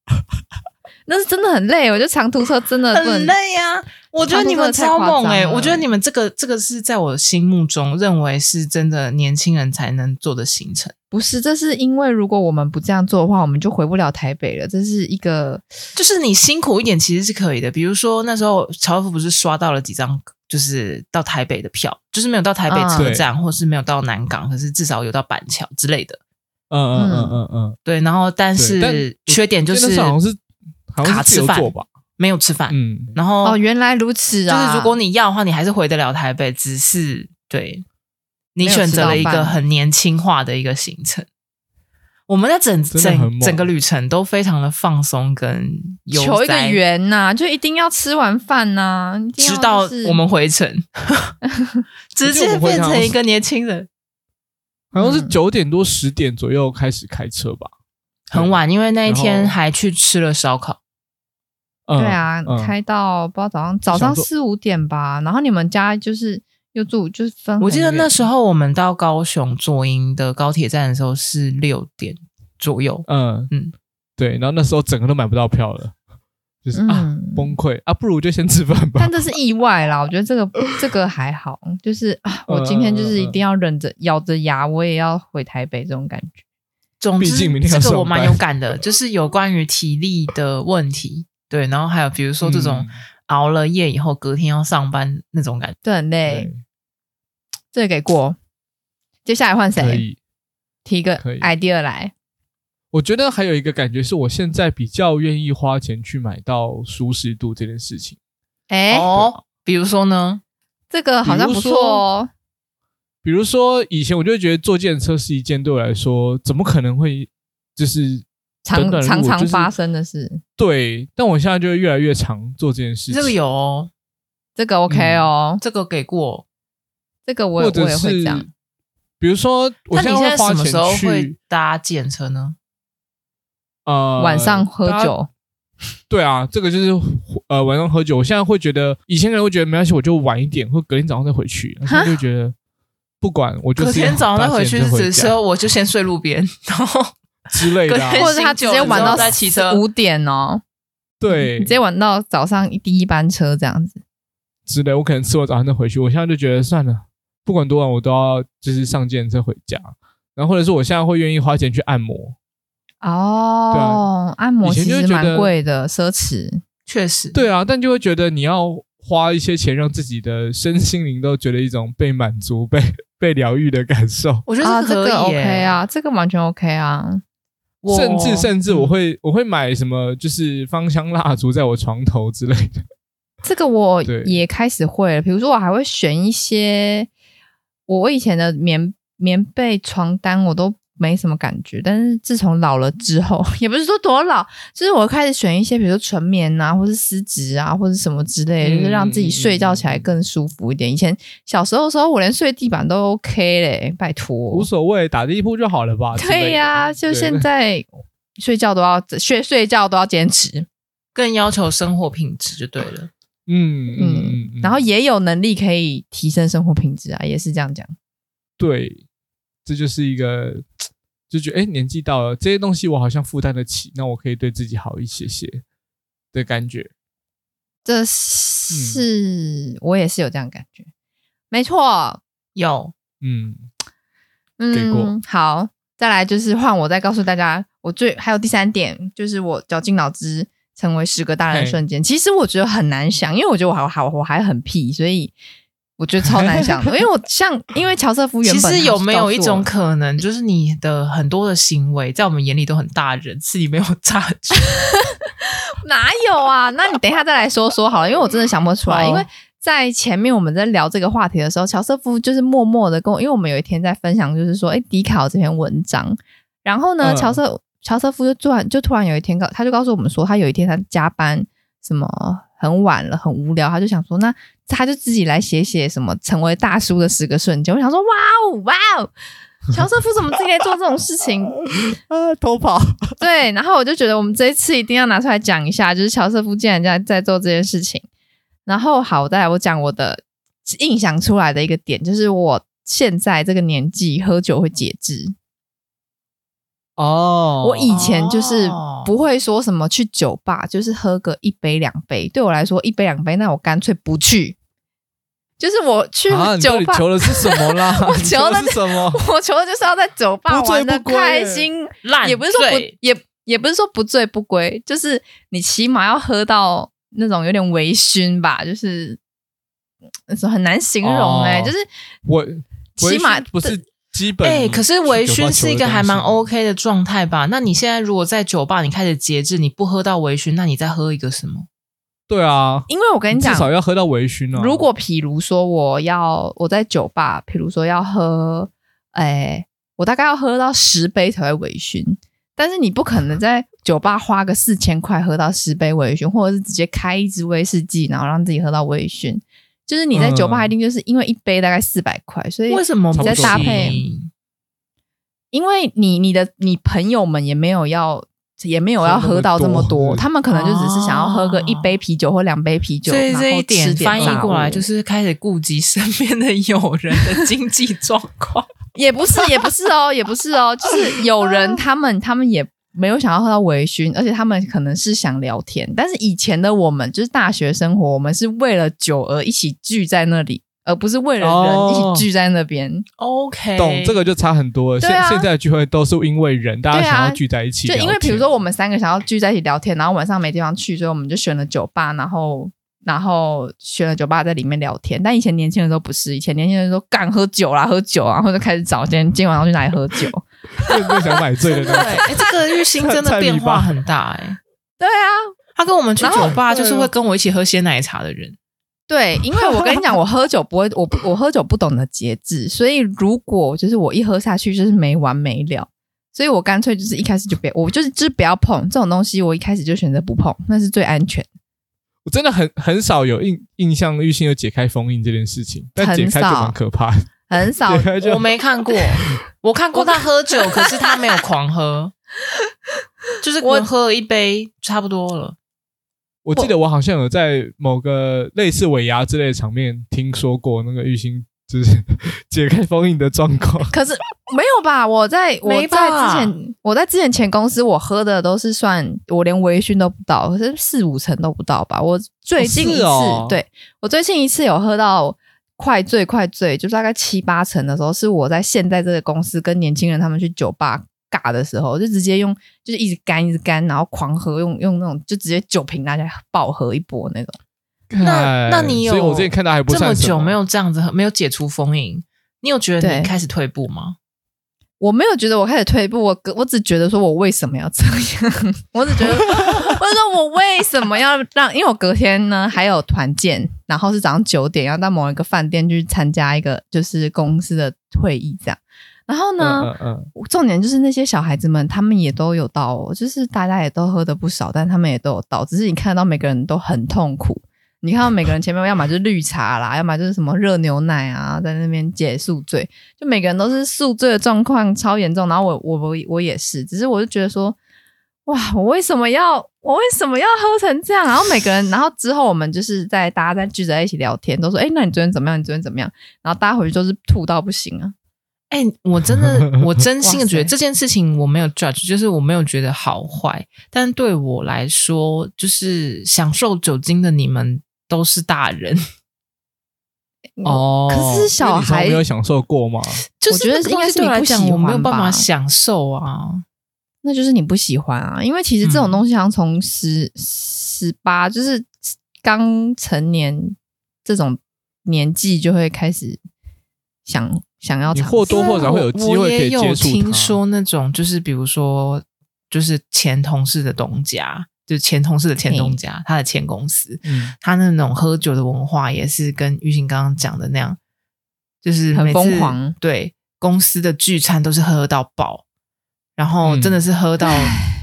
那是真的很累，我觉得长途车真的很累呀、啊。我觉得你们超猛哎、欸！我觉得你们这个这个是在我心目中认为是真的年轻人才能做的行程。不是，这是因为如果我们不这样做的话，我们就回不了台北了。这是一个，就是你辛苦一点其实是可以的。比如说那时候乔尔夫不是刷到了几张，就是到台北的票，就是没有到台北车站，嗯、或是没有到南港，可是至少有到板桥之类的。嗯嗯嗯嗯嗯，对。然后，但是缺点就是。卡吃饭吧，没有吃饭。嗯，然后哦，原来如此啊！就是如果你要的话，你还是回得了台北，只是对你选择了一个很年轻化的一个行程。我们的整整整个旅程都非常的放松跟求一个圆呐，就一定要吃完饭呐，直到我们回程，直接变成一个年轻人。好像是九点多十点左右开始开车吧，很晚，因为那一天还去吃了烧烤。对啊，嗯、开到不知道早上早上四五点吧，然后你们家就是又住就是分。我记得那时候我们到高雄左营的高铁站的时候是六点左右。嗯嗯，对，然后那时候整个都买不到票了，就是、嗯、啊崩溃啊，不如就先吃饭吧。但这是意外啦，我觉得这个 这个还好，就是啊，我今天就是一定要忍着、嗯、咬着牙，我也要回台北这种感觉。总之，这个我蛮有感的，就是有关于体力的问题。对，然后还有比如说这种熬了夜以后隔天要上班那种感觉，对，很累。这个给过，接下来换谁？可以提个 idea 来。我觉得还有一个感觉是我现在比较愿意花钱去买到舒适度这件事情。哎，哦，比如说呢？这个好像不错哦。比如说以前我就觉得坐计程车是一件对我来说怎么可能会就是。常常常发生的事，对，但我现在就会越来越常做这件事情。这个有哦，这个 OK 哦，这个给过，这个我也我也会这样。比如说，我现在什么时候会搭计程车呢？呃，晚上喝酒。对啊，这个就是呃晚上喝酒。我现在会觉得，以前可能会觉得没关系，我就晚一点，或隔天早上再回去。现在就觉得不管，我就隔天早上再回去，只是说我就先睡路边，然后。之类的、啊，或者他直接玩到五点哦，对，直接玩到早上第一班车这样子。之类。我可能吃完早餐再回去，我现在就觉得算了，不管多晚我都要就是上健身车回家。然后或者是我现在会愿意花钱去按摩。哦，对啊，按摩其实蛮贵的，奢侈，确实，对啊，但就会觉得你要花一些钱让自己的身心灵都觉得一种被满足、被 被疗愈的感受。我觉得这个这个 OK 啊，这个完全 OK 啊。甚至甚至我会我会买什么，就是芳香蜡烛在我床头之类的。这个我也开始会了，比如说我还会选一些我以前的棉棉被、床单，我都。没什么感觉，但是自从老了之后，也不是说多老，就是我开始选一些，比如说纯棉啊，或是丝质啊，或者什么之类的，嗯、就是让自己睡觉起来更舒服一点。以前小时候的时候，我连睡地板都 OK 嘞，拜托，无所谓，打地铺就好了吧？对呀、啊，就现在睡觉都要睡睡觉都要坚持，更要求生活品质就对了。嗯嗯嗯，然后也有能力可以提升生活品质啊，也是这样讲。对。这就是一个，就觉得哎，年纪到了，这些东西我好像负担得起，那我可以对自己好一些些的感觉。这是、嗯、我也是有这样感觉，没错，有，嗯嗯，给过。好，再来就是换我再告诉大家，我最还有第三点，就是我绞尽脑汁成为十个大人的瞬间。其实我觉得很难想，因为我觉得我还好，我还很屁，所以。我觉得超难想的，因为我像，因为乔瑟夫原本其实有没有一种可能，就是你的很多的行为在我们眼里都很大人，是你没有察觉？哪有啊？那你等一下再来说说好了，因为我真的想不出来。因为在前面我们在聊这个话题的时候，乔瑟夫就是默默的跟我，因为我们有一天在分享，就是说，哎，迪卡这篇文章，然后呢，乔瑟乔瑟夫就突然就突然有一天告，他就告诉我们说，他有一天他加班什么。很晚了，很无聊，他就想说，那他就自己来写写什么成为大叔的十个瞬间。我想说，哇哦，哇哦，乔瑟夫怎么自己在做这种事情？啊，偷跑。对，然后我就觉得我们这一次一定要拿出来讲一下，就是乔瑟夫竟然在在做这件事情。然后好，再来我讲我的印象出来的一个点，就是我现在这个年纪喝酒会节制。哦，oh, 我以前就是不会说什么去酒吧，oh. 就是喝个一杯两杯。对我来说，一杯两杯，那我干脆不去。就是我去酒吧，啊、求的是什么啦？我求的是什么？我求的就是要在酒吧玩的开心，也不是说不也也不是说不醉不归，就是你起码要喝到那种有点微醺吧，就是很难形容哎、欸，oh. 就是我起码不是。基本哎、欸，可是微醺是一个还蛮 OK 的状态吧？那你现在如果在酒吧，你开始节制，你不喝到微醺，那你再喝一个什么？对啊，因为我跟你讲，至少要喝到微醺啊。如果譬如说我要我在酒吧，譬如说要喝，哎、欸，我大概要喝到十杯才会微醺。但是你不可能在酒吧花个四千块喝到十杯微醺，或者是直接开一支威士忌，然后让自己喝到微醺。就是你在酒吧一定就是因为一杯大概四百块，所以为什么你在搭配？因为你你的你朋友们也没有要也没有要喝到这么多，他们可能就只是想要喝个一杯啤酒或两杯啤酒。所以这一点翻译过来就是开始顾及身边的友人的经济状况，也不是也不是哦，也不是哦，就是有人 他们他们也。没有想要喝到微醺，而且他们可能是想聊天。但是以前的我们就是大学生活，我们是为了酒而一起聚在那里，而不是为了人一起聚在那边。哦、OK，懂这个就差很多了。现、啊、现在的聚会都是因为人，大家想要聚在一起、啊。就因为比如说我们三个想要聚在一起聊天，然后晚上没地方去，所以我们就选了酒吧，然后然后选了酒吧在里面聊天。但以前年轻人都不是，以前年轻人都干喝酒啦，喝酒啊，或者开始找今天今天晚上去哪里喝酒。会不会想买醉的那种？对，哎，这个玉兴真的变化很大哎、欸。对啊，他跟我们去酒吧就是会跟我一起喝鲜奶茶的人。对，因为我跟你讲，我喝酒不会，我我喝酒不懂得节制，所以如果就是我一喝下去就是没完没了，所以我干脆就是一开始就别，我就是就是不要碰这种东西，我一开始就选择不碰，那是最安全。我真的很很少有印印象玉兴有解开封印这件事情，但解开就蛮可怕的。很少，我没看过。我看过他喝酒，可是他没有狂喝，就是我喝了一杯差不多了。我记得我好像有在某个类似尾牙之类的场面听说过那个玉兴就是 解开封印的状况。可是没有吧？我在我在之前我在之前前公司，我喝的都是算我连微醺都不到，可是四五成都不到吧。我最近一次，哦哦、对我最近一次有喝到。快醉快醉，就是大概七八成的时候，是我在现在这个公司跟年轻人他们去酒吧尬的时候，就直接用就是一直干一直干，然后狂喝，用用那种就直接酒瓶拿起来爆喝一波那种。那那你有？所以我之前看到还不这么久没有这样子，没有解除封印，你有觉得你开始退步吗？我没有觉得我开始退步，我我只觉得说我为什么要这样？我只觉得，我说我为什么要让？因为我隔天呢还有团建，然后是早上九点要到某一个饭店去参加一个就是公司的会议，这样。然后呢，嗯嗯嗯、重点就是那些小孩子们，他们也都有到，哦，就是大家也都喝的不少，但他们也都有到，只是你看到每个人都很痛苦。你看到每个人前面，要么就是绿茶啦，要么就是什么热牛奶啊，在那边解宿醉，就每个人都是宿醉的状况超严重。然后我我我我也是，只是我就觉得说，哇，我为什么要我为什么要喝成这样？然后每个人，然后之后我们就是在大家在聚在一起聊天，都说，哎，那你昨天怎么样？你昨天怎么样？然后大家回去都是吐到不行啊！哎，我真的 我真心的觉得这件事情我没有 judge，就是我没有觉得好坏，但对我来说，就是享受酒精的你们。都是大人 哦，可是小孩没有享受过吗？就是应该是对我来讲，我没有办法享受啊。那就是你不喜欢啊，因为其实这种东西好像从十十八，就是刚成年这种年纪就会开始想想要尝试，或多或少会有机会可以接触。我也有听说那种，就是比如说，就是前同事的东家。就前同事的前东家，他的前公司，嗯，他那种喝酒的文化也是跟玉兴刚刚讲的那样，就是很疯狂。对，公司的聚餐都是喝到爆，然后真的是喝到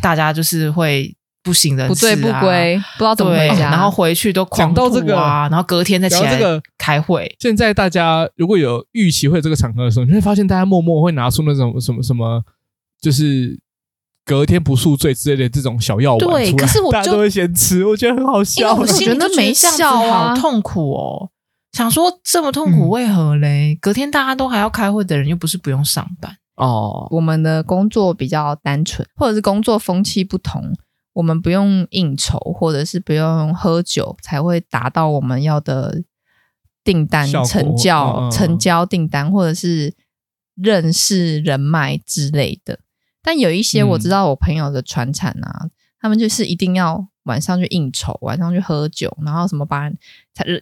大家就是会不省人事啊，不醉不归，不知道怎么回家，然后回去都狂吐啊，讲到这个，然后隔天再起来开会。现在大家如果有预期会有这个场合的时候，你会发现大家默默会拿出那种什么什么，就是。隔天不宿醉之类的这种小药丸，对，可是我大家都会先吃，我觉得很好笑。我觉得没笑啊，好痛苦哦。想说这么痛苦为何嘞？嗯、隔天大家都还要开会的人，又不是不用上班哦。我们的工作比较单纯，或者是工作风气不同，我们不用应酬，或者是不用喝酒，才会达到我们要的订单成交、嗯、成交订单，或者是认识人脉之类的。但有一些我知道，我朋友的传产啊，嗯、他们就是一定要晚上去应酬，晚上去喝酒，然后什么把人，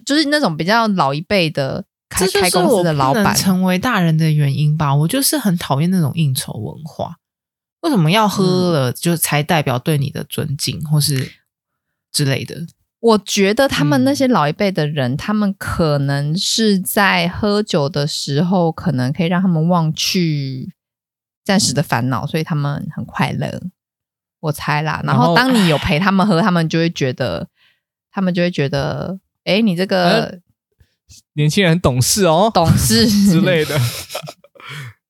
就是那种比较老一辈的开开公司的老板，成为大人的原因吧。我就是很讨厌那种应酬文化。为什么要喝了就才代表对你的尊敬，或是之类的？我觉得他们那些老一辈的人，嗯、他们可能是在喝酒的时候，可能可以让他们忘去。暂时的烦恼，所以他们很快乐，我猜啦。然后当你有陪他们喝，他们就会觉得，他们就会觉得，哎，你这个年轻人很懂事哦，懂事之 类的。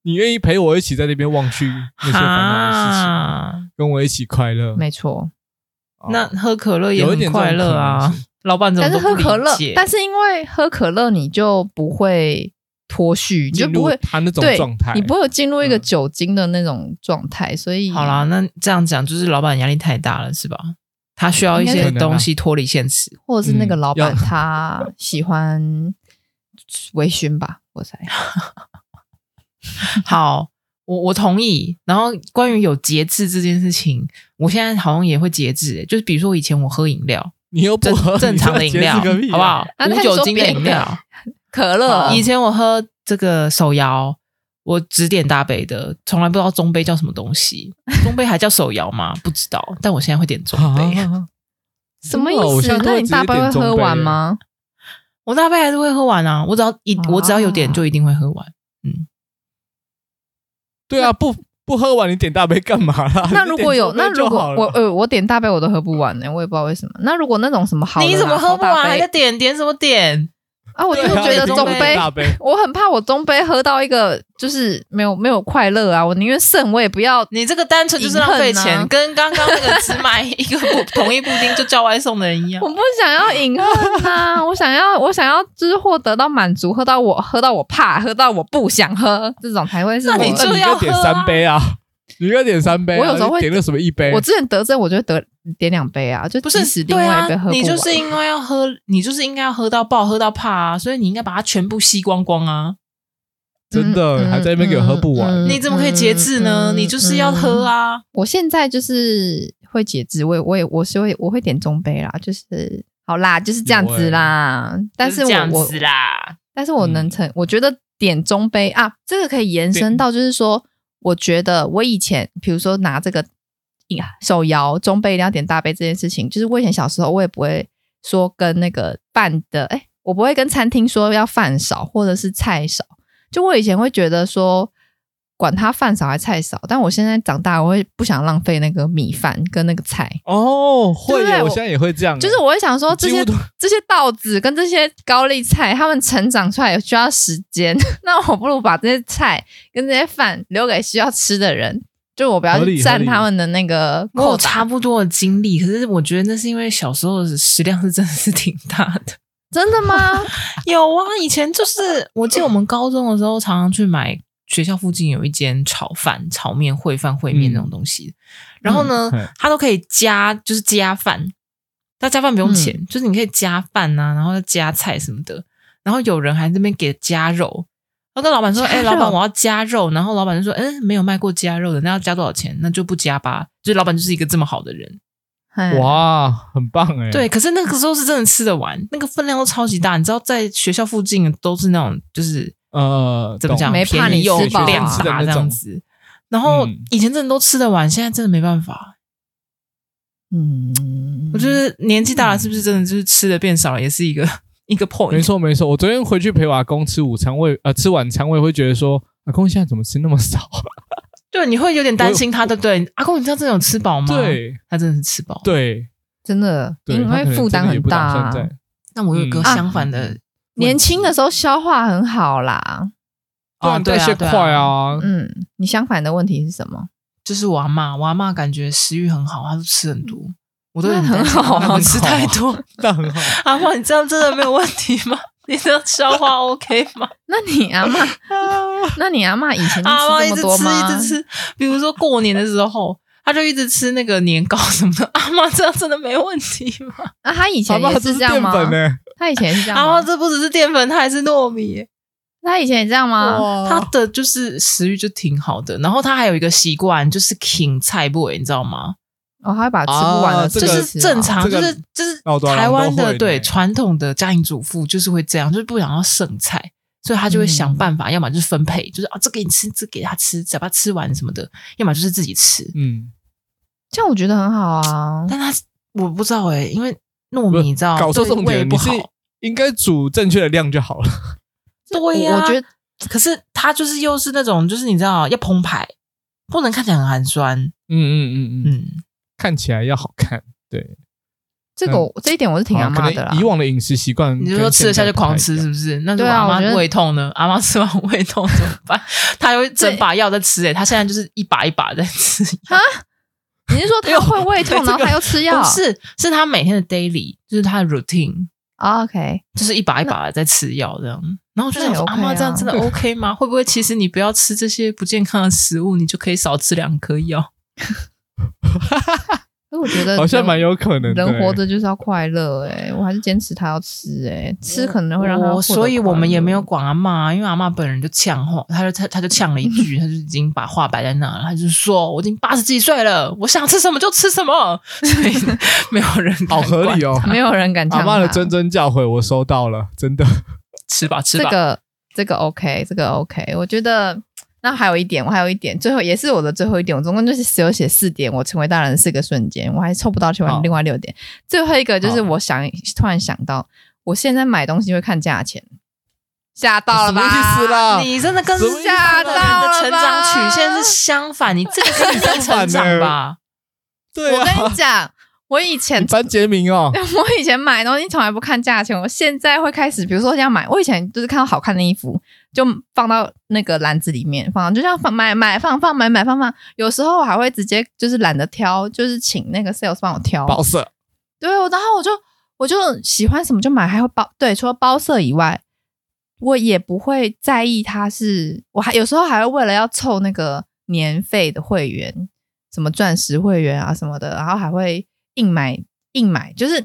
你愿意陪我一起在那边忘去那些烦恼的事情，跟我一起快乐。没错，那喝可乐也很快乐啊。老板怎么？但是喝可乐，但是因为喝可乐，你就不会。脱序，你就不会他那种状态，你不会有进入一个酒精的那种状态，嗯、所以好啦，那这样讲就是老板压力太大了，是吧？他需要一些东西脱离现实，或者是那个老板他喜欢微醺吧？我猜。好，我我同意。然后关于有节制这件事情，我现在好像也会节制、欸，就是比如说以前我喝饮料，你又不喝正常的饮料，好不好？无酒精的饮料。可乐，以前我喝这个手摇，我只点大杯的，从来不知道中杯叫什么东西。中杯还叫手摇吗？不知道。但我现在会点中杯，啊、什么意思？那你大杯会喝完吗？我大杯还是会喝完啊。我只要一，啊、我只要有点就一定会喝完。嗯，对啊，不不喝完你点大杯干嘛啦？那如果有，那如果我呃我点大杯我都喝不完呢，我也不知道为什么。那如果那种什么好，你怎么喝不完？还在点点什么点？啊，我就觉得中杯，我很怕我中杯喝到一个就是没有没有快乐啊！我宁愿剩，我也不要。你这个单纯就是浪费钱，跟刚刚那个只买一个 同一布丁就叫外送的人一样。我不想要饮恨啊！我想要，我想要就是获得到满足，喝到我喝到我怕，喝到我不想喝，这种才会是我。那你就要点三杯啊！你应该点三杯，啊，我有时候会点个什么一杯。我之前得症，我就得点两杯啊，就不是死另外一杯喝不完。你就是因为要喝，你就是应该要喝到爆，喝到怕啊，所以你应该把它全部吸光光啊！真的，嗯、还在那边给我喝不完，嗯嗯、你怎么可以节制呢？嗯、你就是要喝啊！嗯、我现在就是会节制，我也我也我是会我会点中杯啦，就是好啦，就是这样子啦。欸、但是我这样子啦，但是我能成，嗯、我觉得点中杯啊，这个可以延伸到就是说。我觉得我以前，比如说拿这个手摇中杯一定要点大杯这件事情，就是我以前小时候我也不会说跟那个饭的，哎，我不会跟餐厅说要饭少或者是菜少，就我以前会觉得说。管他饭少还是菜少，但我现在长大，我会不想浪费那个米饭跟那个菜。哦，会，我现在也会这样。就是我会想说，这些这些稻子跟这些高丽菜，它们成长出来也需要时间。那我不如把这些菜跟这些饭留给需要吃的人，就我不要去占他们的那个。我有差不多的经历，可是我觉得那是因为小时候的食量是真的是挺大的。真的吗？有啊，以前就是我记得我们高中的时候常常去买。学校附近有一间炒饭、炒面、烩饭、烩面那种东西，嗯、然后呢，它、嗯、都可以加，就是加饭，但加饭不用钱，嗯、就是你可以加饭啊，然后再加菜什么的。然后有人还在那边给加肉，然后跟老板说：“哎、欸，老板，我要加肉。”然后老板就说：“嗯，没有卖过加肉的，那要加多少钱？那就不加吧。”就是老板就是一个这么好的人，哇，很棒哎。对，可是那个时候是真的吃得完，那个分量都超级大。你知道，在学校附近都是那种，就是。呃，怎么讲？没怕你吃饱量大这样子，然后以前真的都吃得完，现在真的没办法。嗯，我觉得年纪大了，是不是真的就是吃的变少了，也是一个一个 point。没错没错，我昨天回去陪我阿公吃午餐，我也呃吃晚餐，我也会觉得说，阿公现在怎么吃那么少？对，你会有点担心他，对不对？阿公，你知道真的有吃饱吗？对，他真的是吃饱，对，真的，因为负担很大。那我有个相反的。年轻的时候消化很好啦，啊，代谢快啊。嗯，你相反的问题是什么？就是我阿嬷，我阿嬷感觉食欲很好，她都吃很多，我都很好，吃太多，那很好。阿嬷，你这样真的没有问题吗？你的消化 OK 吗？那你阿嬷，那你阿嬷以前阿嬷一直吃，一直吃，比如说过年的时候，她就一直吃那个年糕什么的。阿嬷这样真的没问题吗？那他以前也是这 样吗？他以前是这样，然后这不只是淀粉，他还是糯米。他以前也这样吗？他的就是食欲就挺好的，然后他还有一个习惯，就是啃菜不你知道吗？哦，他会把吃不完的，这是正常，就是就是台湾的对传统的家庭主妇就是会这样，就是不想要剩菜，所以他就会想办法，嗯、要么就是分配，就是啊，这给你吃，这给他吃，只要把他吃完什么的，要么就是自己吃。嗯，这样我觉得很好啊。但他我不知道哎、欸，因为糯米你知道，搞错重点，不好。应该煮正确的量就好了。对呀，我觉得，可是他就是又是那种，就是你知道要澎湃，不能看起来很寒酸。嗯嗯嗯嗯嗯，看起来要好看。对，这个这一点我是挺阿妈的啦。以往的饮食习惯，你就说吃得下就狂吃，是不是？那对啊，阿妈胃痛呢？阿妈吃完胃痛怎么办？她有整把药在吃，诶她现在就是一把一把在吃啊。你是说她会胃痛，然后她又吃药？不是，是她每天的 daily，就是她的 routine。OK，就是一把一把的在吃药这样，然后我就想说，阿妈这样真的 OK 吗？会不会其实你不要吃这些不健康的食物，你就可以少吃两颗药？所以我觉得好像蛮有可能，人活着就是要快乐哎，我还是坚持他要吃哎，吃可能会让他。所以我们也没有管阿妈，因为阿妈本人就呛话，他就他他就呛了一句，他就已经把话摆在那了，他就说我已经八十几岁了，我想吃什么就吃什么，所以没有人好合理哦，没有人敢。阿妈的谆谆教诲我收到了，真的 吃吧吃吧，这个这个 OK，这个 OK，我觉得。那还有一点，我还有一点，最后也是我的最后一点，我总共就是只有写四点，我成为大人的四个瞬间，我还凑不到去完另外六点。最后一个就是我想突然想到，我现在买东西会看价钱，吓到了吧？什么意思啦？你真的跟吓到了，你的成长曲线是相反，你这个是你在成长吧？对、啊，我跟你讲。我以前班杰明哦，我以前买东西从来不看价钱，我现在会开始，比如说要买，我以前就是看到好看的衣服就放到那个篮子里面放，就像放买买放放买买放放，有时候我还会直接就是懒得挑，就是请那个 sales 帮我挑包色。对，然后我就我就喜欢什么就买，还会包对，除了包色以外，我也不会在意它是，我还有时候还会为了要凑那个年费的会员，什么钻石会员啊什么的，然后还会。硬买硬买，就是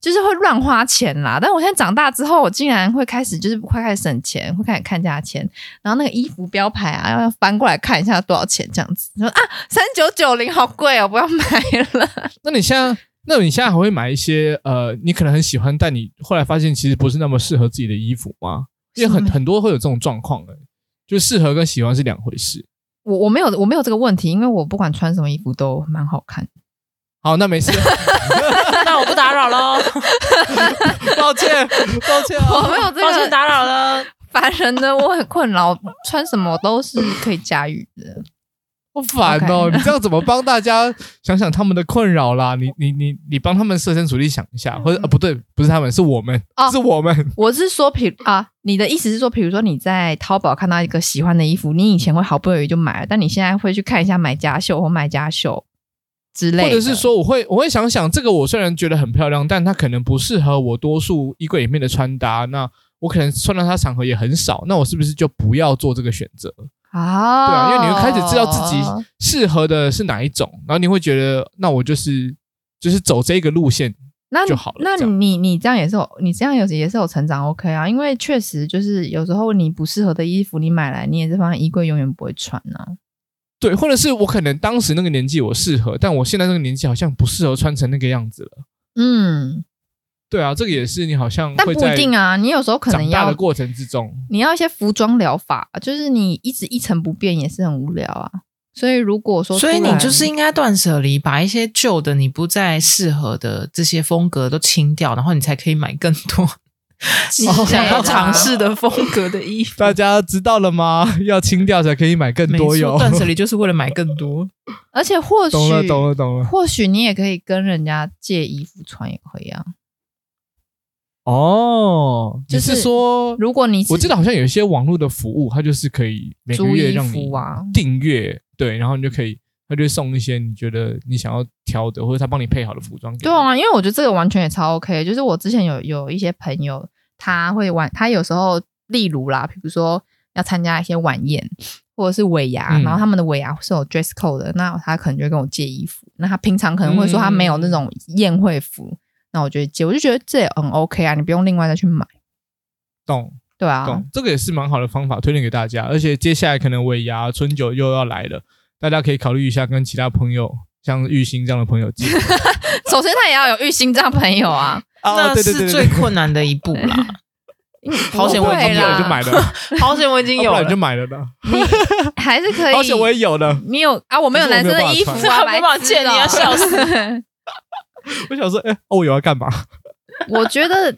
就是会乱花钱啦。但我现在长大之后，我竟然会开始就是会开始省钱，会开始看价钱。然后那个衣服标牌啊，要翻过来看一下多少钱，这样子说啊，三九九零好贵哦，不要买了。那你现在，那你现在还会买一些呃，你可能很喜欢，但你后来发现其实不是那么适合自己的衣服吗？因为很很多会有这种状况的，就适合跟喜欢是两回事。我我没有我没有这个问题，因为我不管穿什么衣服都蛮好看。好，那没事，那我不打扰喽。抱歉，抱歉、啊，我没有这个，抱歉打扰了。烦人的，我很困扰，穿什么都是可以驾驭的。好烦哦.你这样怎么帮大家想想他们的困扰啦？你你你你帮他们设身处地想一下，或者啊不对，不是他们，是我们，哦、是我们。我是说，比啊，你的意思是说，比如说你在淘宝看到一个喜欢的衣服，你以前会毫不犹豫就买了，但你现在会去看一下买家秀或卖家秀。之类，或者是说，我会我会想想，这个我虽然觉得很漂亮，但它可能不适合我多数衣柜里面的穿搭。那我可能穿到它场合也很少，那我是不是就不要做这个选择啊？对啊，因为你会开始知道自己适合的是哪一种，然后你会觉得，那我就是就是走这个路线那就好了。那你你这样也是有，你这样有也是有成长，OK 啊？因为确实就是有时候你不适合的衣服，你买来你也是放在衣柜，永远不会穿啊。对，或者是我可能当时那个年纪我适合，但我现在这个年纪好像不适合穿成那个样子了。嗯，对啊，这个也是你好像但不一定啊，你有时候可能要长大的过程之中，你要一些服装疗法，就是你一直一成不变也是很无聊啊。所以如果说，所以你就是应该断舍离，把一些旧的你不再适合的这些风格都清掉，然后你才可以买更多。你想要尝试的风格的衣服，大家知道了吗？要清掉才可以买更多哟。断舍离就是为了买更多，而且或许懂了，懂了，懂了。或许你也可以跟人家借衣服穿，也可以啊。哦，就是说，如果你我记得好像有一些网络的服务，它就是可以每个月让你订阅，对，然后你就可以。他就会送一些你觉得你想要挑的，或者他帮你配好的服装给你。对啊，因为我觉得这个完全也超 OK。就是我之前有有一些朋友，他会玩，他有时候例如啦，比如说要参加一些晚宴或者是尾牙，嗯、然后他们的尾牙是有 dress code 的，那他可能就会跟我借衣服。那他平常可能会说他没有那种宴会服，嗯、那我就会借，我就觉得这也很 OK 啊，你不用另外再去买。懂，对啊，懂，这个也是蛮好的方法，推荐给大家。而且接下来可能尾牙、春酒又要来了。大家可以考虑一下，跟其他朋友，像玉兴这样的朋友借。首先，他也要有玉兴这样朋友啊，那是最困难的一步啦。好险我已经有了，就买了。好险我已经有了，就买了的。你还是可以。好险我也有的。你有啊？我没有男生的衣服啊，没办法借，你要笑死。我想说，哎，我有要干嘛？我觉得，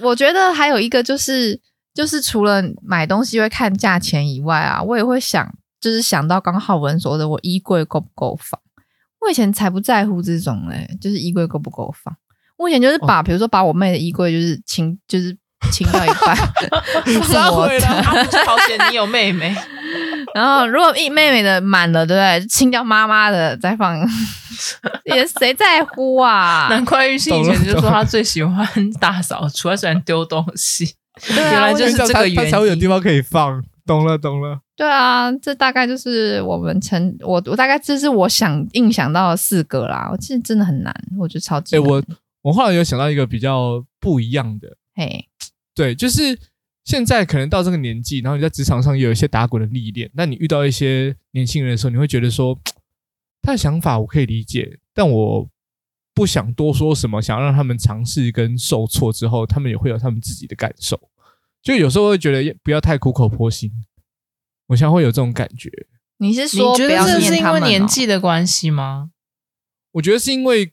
我觉得还有一个就是，就是除了买东西会看价钱以外啊，我也会想。就是想到刚刚浩文说的，我衣柜够不够放？我以前才不在乎这种嘞，就是衣柜够不够放。我以前就是把，哦、比如说把我妹的衣柜就是清，就是清掉一半，放我的。好险你有妹妹。然后如果一妹妹的满了，对不对？清掉妈妈的再放，也谁在乎啊？难怪玉兴以前就说他最喜欢大扫除，他喜欢丢东西。对啊，原来就是这个原因，他才会有地方可以放。懂了，懂了。对啊，这大概就是我们成我我大概这是我想硬想到的四个啦。我其实真的很难，我觉得超级难。哎、欸，我我后来有想到一个比较不一样的，嘿，对，就是现在可能到这个年纪，然后你在职场上也有一些打滚的历练，那你遇到一些年轻人的时候，你会觉得说他的想法我可以理解，但我不想多说什么，想要让他们尝试跟受挫之后，他们也会有他们自己的感受。就有时候会觉得不要太苦口婆心，我现在会有这种感觉。你是说，你觉得这是因为年纪的关系吗？我觉得是因为，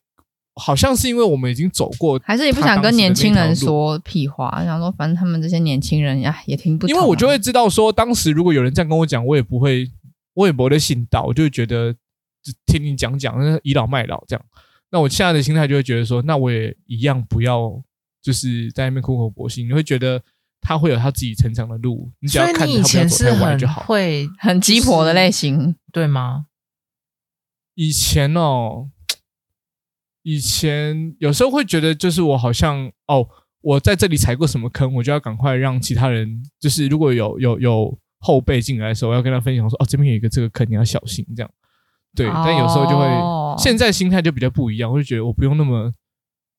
好像是因为我们已经走过，还是你不想跟年轻人说屁话？想说反正他们这些年轻人呀也听不懂。因为我就会知道说，当时如果有人这样跟我讲，我也不会，我也不会信到，我就会觉得听你讲讲，倚老卖老这样。那我现在的心态就会觉得说，那我也一样不要，就是在那边苦口婆心。你会觉得。他会有他自己成长的路，你只要看着他不要走太歪就好。会很鸡婆的类型，对吗？以前哦，以前有时候会觉得，就是我好像哦，我在这里踩过什么坑，我就要赶快让其他人，就是如果有有有后辈进来的时候，我要跟他分享说，哦，这边有一个这个坑，你要小心这样。对，哦、但有时候就会，现在心态就比较不一样，我就觉得我不用那么。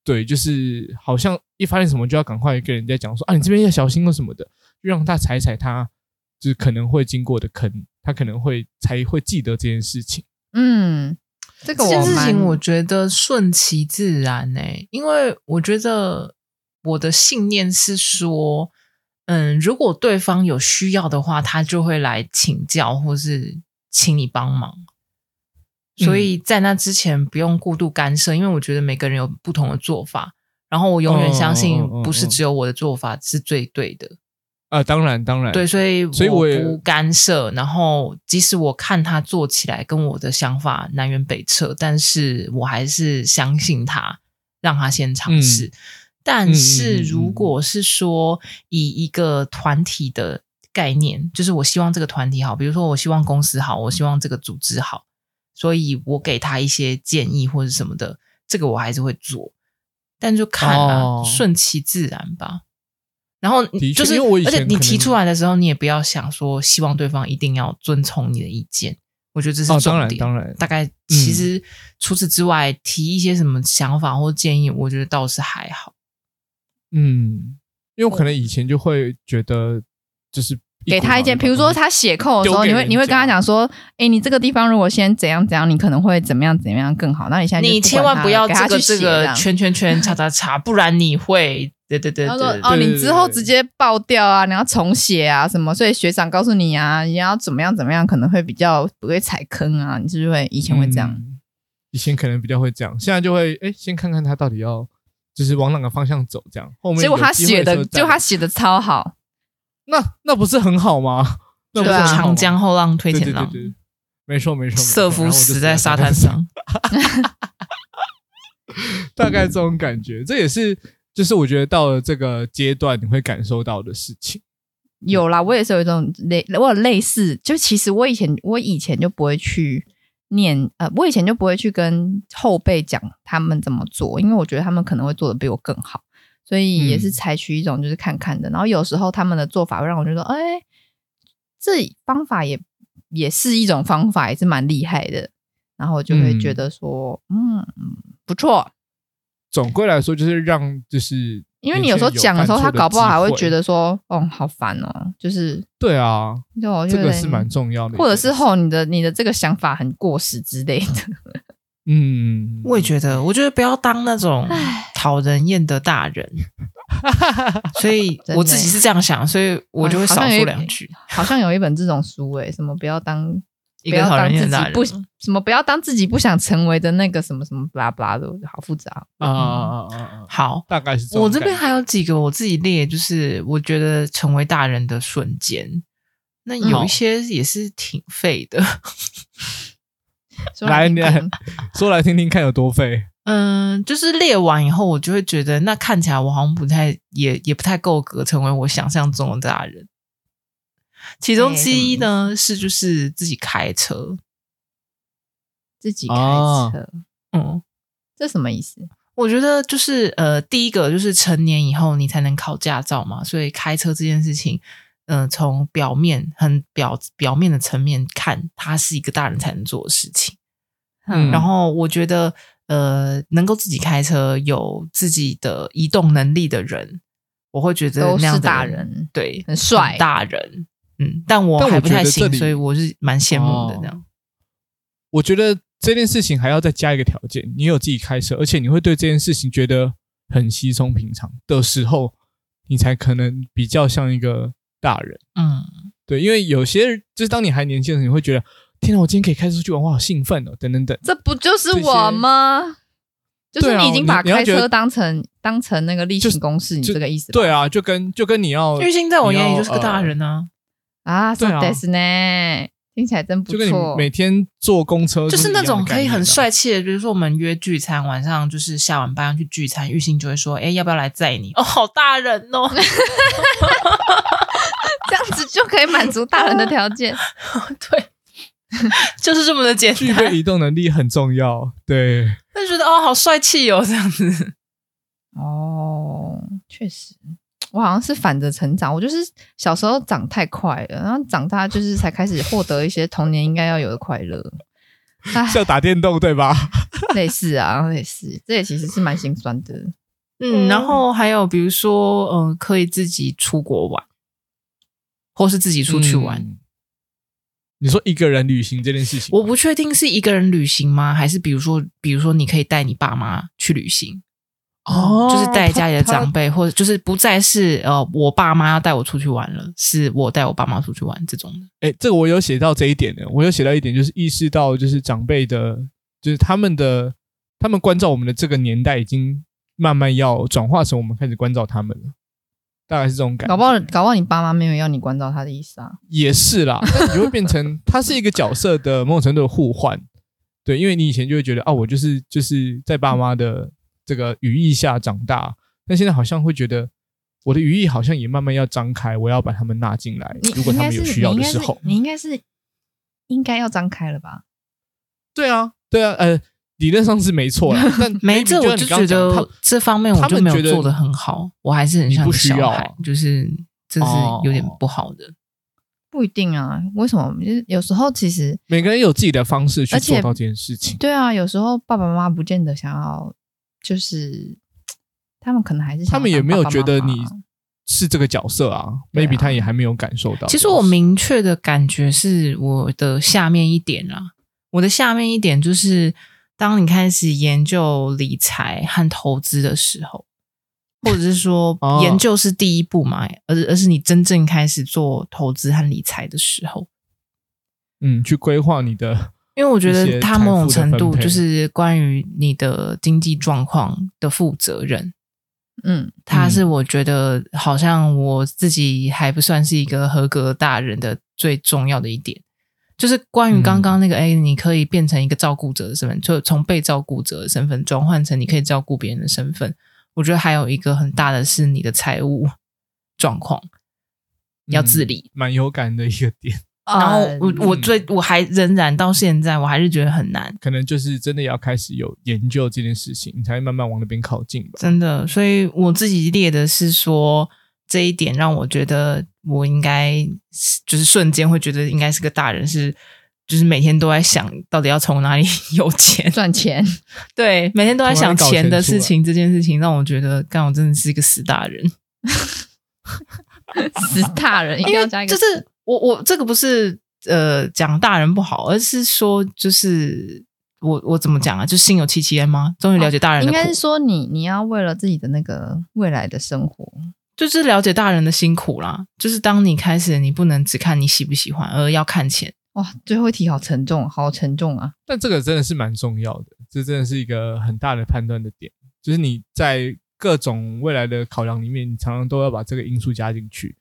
对，就是好像一发现什么就要赶快跟人家讲说啊，你这边要小心或什么的，就让他踩踩他，就是可能会经过的坑，他可能会才会记得这件事情。嗯，这个件事情我觉得顺其自然诶、欸，因为我觉得我的信念是说，嗯，如果对方有需要的话，他就会来请教或是请你帮忙。所以在那之前不用过度干涉，因为我觉得每个人有不同的做法。然后我永远相信，不是只有我的做法是最对的。啊，当然，当然，对，所以所以我不干涉。然后即使我看他做起来跟我的想法南辕北辙，但是我还是相信他，让他先尝试。嗯、但是如果是说以一个团体的概念，就是我希望这个团体好，比如说我希望公司好，我希望这个组织好。所以我给他一些建议或者什么的，这个我还是会做，但就看啊，哦、顺其自然吧。然后就是，而且你提出来的时候，你也不要想说希望对方一定要遵从你的意见。我觉得这是重点。哦、当然，当然，大概其实除此之外，嗯、提一些什么想法或建议，我觉得倒是还好。嗯，因为我可能以前就会觉得就是。给他一件，比如说他写扣的时候，你会你会跟他讲说，哎，你这个地方如果先怎样怎样，你可能会怎么样怎么样更好。那你现在你千万不要这个这个圈圈圈叉叉叉，不然你会对对对对。他说哦，你之后直接爆掉啊，你要重写啊什么，所以学长告诉你啊，你要怎么样怎么样，可能会比较不会踩坑啊。你是不是会以前会这样？以前可能比较会这样，现在就会哎，先看看他到底要就是往哪个方向走，这样。后面结果他写的，就他写的超好。那那不是很好吗？那不是长江后浪推前浪，没错没错。瑟夫死在沙滩上，大概这种感觉，这也是就是我觉得到了这个阶段你会感受到的事情。有啦，我也是有一种类，我有类似，就其实我以前我以前就不会去念，呃，我以前就不会去跟后辈讲他们怎么做，因为我觉得他们可能会做的比我更好。所以也是采取一种就是看看的，嗯、然后有时候他们的做法会让我觉得，哎，这方法也也是一种方法，也是蛮厉害的。然后我就会觉得说，嗯，嗯，不错。总归来说，就是让就是因为你有时候讲的时候，他搞不好还会觉得说，哦，好烦哦，就是对啊，就，这个是蛮重要的，或者是后你的你的这个想法很过时之类的。嗯，我也觉得，我觉得不要当那种讨人厌的大人，所以我自己是这样想，所以我就会少说两句。好像有一本这种书诶，什么不要当 一个讨人厌的大人，不什么不要当自己不想成为的那个什么什么巴拉巴拉的，好复杂啊啊啊啊！好，大概是我这边还有几个我自己列，就是我觉得成为大人的瞬间，那有一些也是挺废的。来，你来说来听听看有多废。嗯，就是列完以后，我就会觉得那看起来我好像不太也也不太够格成为我想象中的大人。其中之一呢、欸、是就是自己开车，自己开车，嗯，这什么意思？我觉得就是呃，第一个就是成年以后你才能考驾照嘛，所以开车这件事情。嗯、呃，从表面很表表面的层面看，它是一个大人才能做的事情。嗯，然后我觉得，呃，能够自己开车、有自己的移动能力的人，我会觉得那样的都是大人，对，很帅，很大人。嗯，但我还不太行，所以我是蛮羡慕的。这样，我觉得这件事情还要再加一个条件：你有自己开车，而且你会对这件事情觉得很稀松平常的时候，你才可能比较像一个。大人，嗯，对，因为有些就是当你还年轻的时候，你会觉得，天哪，我今天可以开车出去玩，我好兴奋哦，等等等。这不就是我吗？就是你已经把开车当成当成那个例行公事，你这个意思？对啊，就跟就跟你要，玉兴在我眼里就是个大人呢。啊，对啊，是呢。听起来真不错。就跟你每天坐公车，就是那种可以很帅气的，比如说我们约聚餐，晚上就是下完班要去聚餐，玉欣就会说：“哎，要不要来载你？”哦，好大人哦，这样子就可以满足大人的条件。对，就是这么的简单。具备移动能力很重要。对，就觉得哦，好帅气哦，这样子。哦，确实。我好像是反着成长，我就是小时候长太快了，然后长大就是才开始获得一些童年应该要有的快乐，像打电动对吧？类似啊，类似，这也其实是蛮心酸的。嗯，然后还有比如说，嗯、呃，可以自己出国玩，或是自己出去玩。嗯、你说一个人旅行这件事情，我不确定是一个人旅行吗？还是比如说，比如说你可以带你爸妈去旅行。哦，就是带家里的长辈，或者就是不再是呃我爸妈要带我出去玩了，是我带我爸妈出去玩这种的。哎，这个我有写到这一点的，我有写到一点，就是意识到就是长辈的，就是他们的，他们关照我们的这个年代已经慢慢要转化成我们开始关照他们了，大概是这种感觉。搞不好，搞不好你爸妈没有要你关照他的意思啊。也是啦，你会变成他是一个角色的某种程度的互换。对，因为你以前就会觉得啊，我就是就是在爸妈的。这个羽翼下长大，但现在好像会觉得我的羽翼好像也慢慢要张开，我要把他们纳进来。如果他们有需要的时候，你应该是，你应该是，应该要张开了吧？对啊，对啊，呃，理论上是没错啦，但 没这，我就觉得这方面我就没有做的很好，我还是很像小孩，就是这是有点不好的。不一定啊，为什么？就是有时候其实每个人有自己的方式去做到这件事情。对啊，有时候爸爸妈妈不见得想要。就是他们可能还是他们也没有觉得你是这个角色啊，啊，maybe 他也还没有感受到。其实我明确的感觉是我的下面一点啊，我的下面一点就是，当你开始研究理财和投资的时候，或者是说研究是第一步嘛，而而是你真正开始做投资和理财的时候，嗯，去规划你的。因为我觉得他某种程度就是关于你的经济状况的负责人，嗯，他是我觉得好像我自己还不算是一个合格大人的最重要的一点，就是关于刚刚那个，哎，你可以变成一个照顾者的身份，就从被照顾者的身份转换成你可以照顾别人的身份。我觉得还有一个很大的是你的财务状况要自理，蛮有感的一个点。然后我我最我还仍然到现在我还是觉得很难，可能就是真的要开始有研究这件事情，你才会慢慢往那边靠近吧。真的，所以我自己列的是说这一点让我觉得我应该就是瞬间会觉得应该是个大人，是就是每天都在想到底要从哪里 有钱赚钱，对，每天都在想钱的事情，这件事情让我觉得，干我真的是一个死大人，死大人，一定要加一个就是。我我这个不是呃讲大人不好，而是说就是我我怎么讲啊？就心有戚戚焉吗？终于了解大人的应该是说你你要为了自己的那个未来的生活，就是了解大人的辛苦啦。就是当你开始，你不能只看你喜不喜欢，而要看钱。哇，最后一题好沉重，好沉重啊！但这个真的是蛮重要的，这真的是一个很大的判断的点，就是你在各种未来的考量里面，你常常都要把这个因素加进去。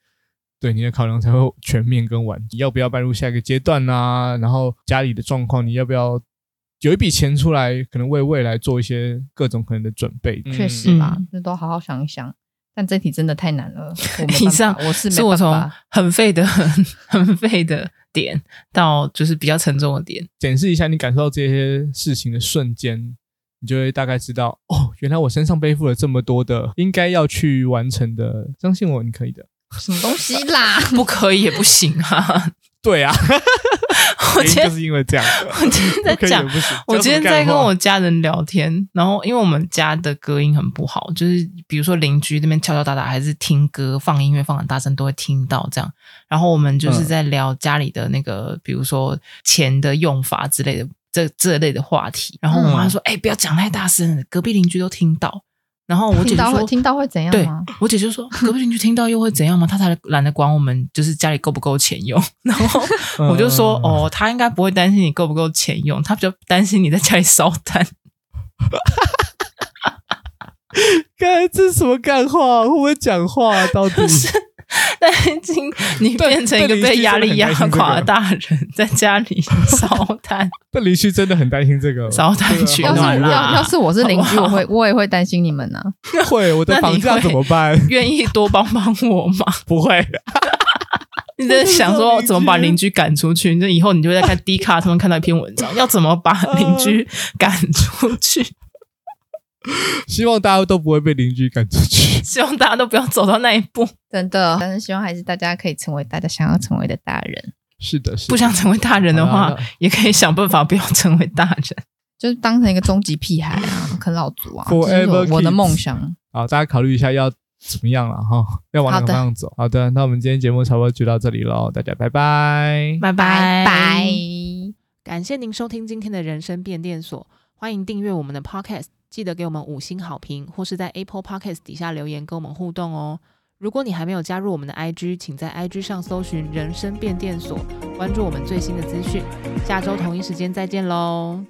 对你的考量才会全面跟完，你要不要迈入下一个阶段啊？然后家里的状况，你要不要有一笔钱出来，可能为未来做一些各种可能的准备？嗯、确实吧，这都好好想一想。但这题真的太难了。以上 我是是我从很废的很 很废的点到就是比较沉重的点，检视一下你感受到这些事情的瞬间，你就会大概知道哦，原来我身上背负了这么多的应该要去完成的。相信我，你可以的。什么东西啦？不可以也不行啊！对啊，我今天就是因为这样。我今天在讲，我今天在跟我家人聊天，然后因为我们家的隔音很不好，就是比如说邻居那边敲敲打打，还是听歌放音乐放很大声，都会听到这样。然后我们就是在聊家里的那个，嗯、比如说钱的用法之类的，这这类的话题。然后我妈说：“哎、嗯欸，不要讲太大声，隔壁邻居都听到。”然后我姐就说：“听到会怎样？”对，我姐就说：“隔壁邻居听到又会怎样吗？他才懒得管我们，就是家里够不够钱用。”然后我就说：“哦，他应该不会担心你够不够钱用，他比较担心你在家里烧炭。”刚才这是什么干话？会不会讲话？到底？担心你变成一个被压力压垮的大人，在家里 烧炭。但邻居真的很担心这个烧炭取暖啦。要要是我是邻居，我会我也会担心你们呢、啊。会，我的房价怎么办？愿意多帮帮我吗？不会。你在想说怎么把邻居赶出去？那以后你就会在看 D 卡他们看到一篇文章，要怎么把邻居赶出去？希望大家都不会被邻居赶出去。希望大家都不要走到那一步，真的。但是希望还是大家可以成为大家想要成为的大人。是的，是的。不想成为大人的话，也可以想办法不要成为大人，就是当成一个终极屁孩啊，啃老族啊。Forever，我的梦想。好，大家考虑一下要怎么样了哈？要往哪个方向走？好的，好的，那我们今天节目差不多就到这里喽，大家拜拜，拜拜拜。感谢您收听今天的人生变电所，欢迎订阅我们的 Podcast。记得给我们五星好评，或是在 Apple Podcast 底下留言跟我们互动哦。如果你还没有加入我们的 IG，请在 IG 上搜寻“人生变电所”，关注我们最新的资讯。下周同一时间再见喽！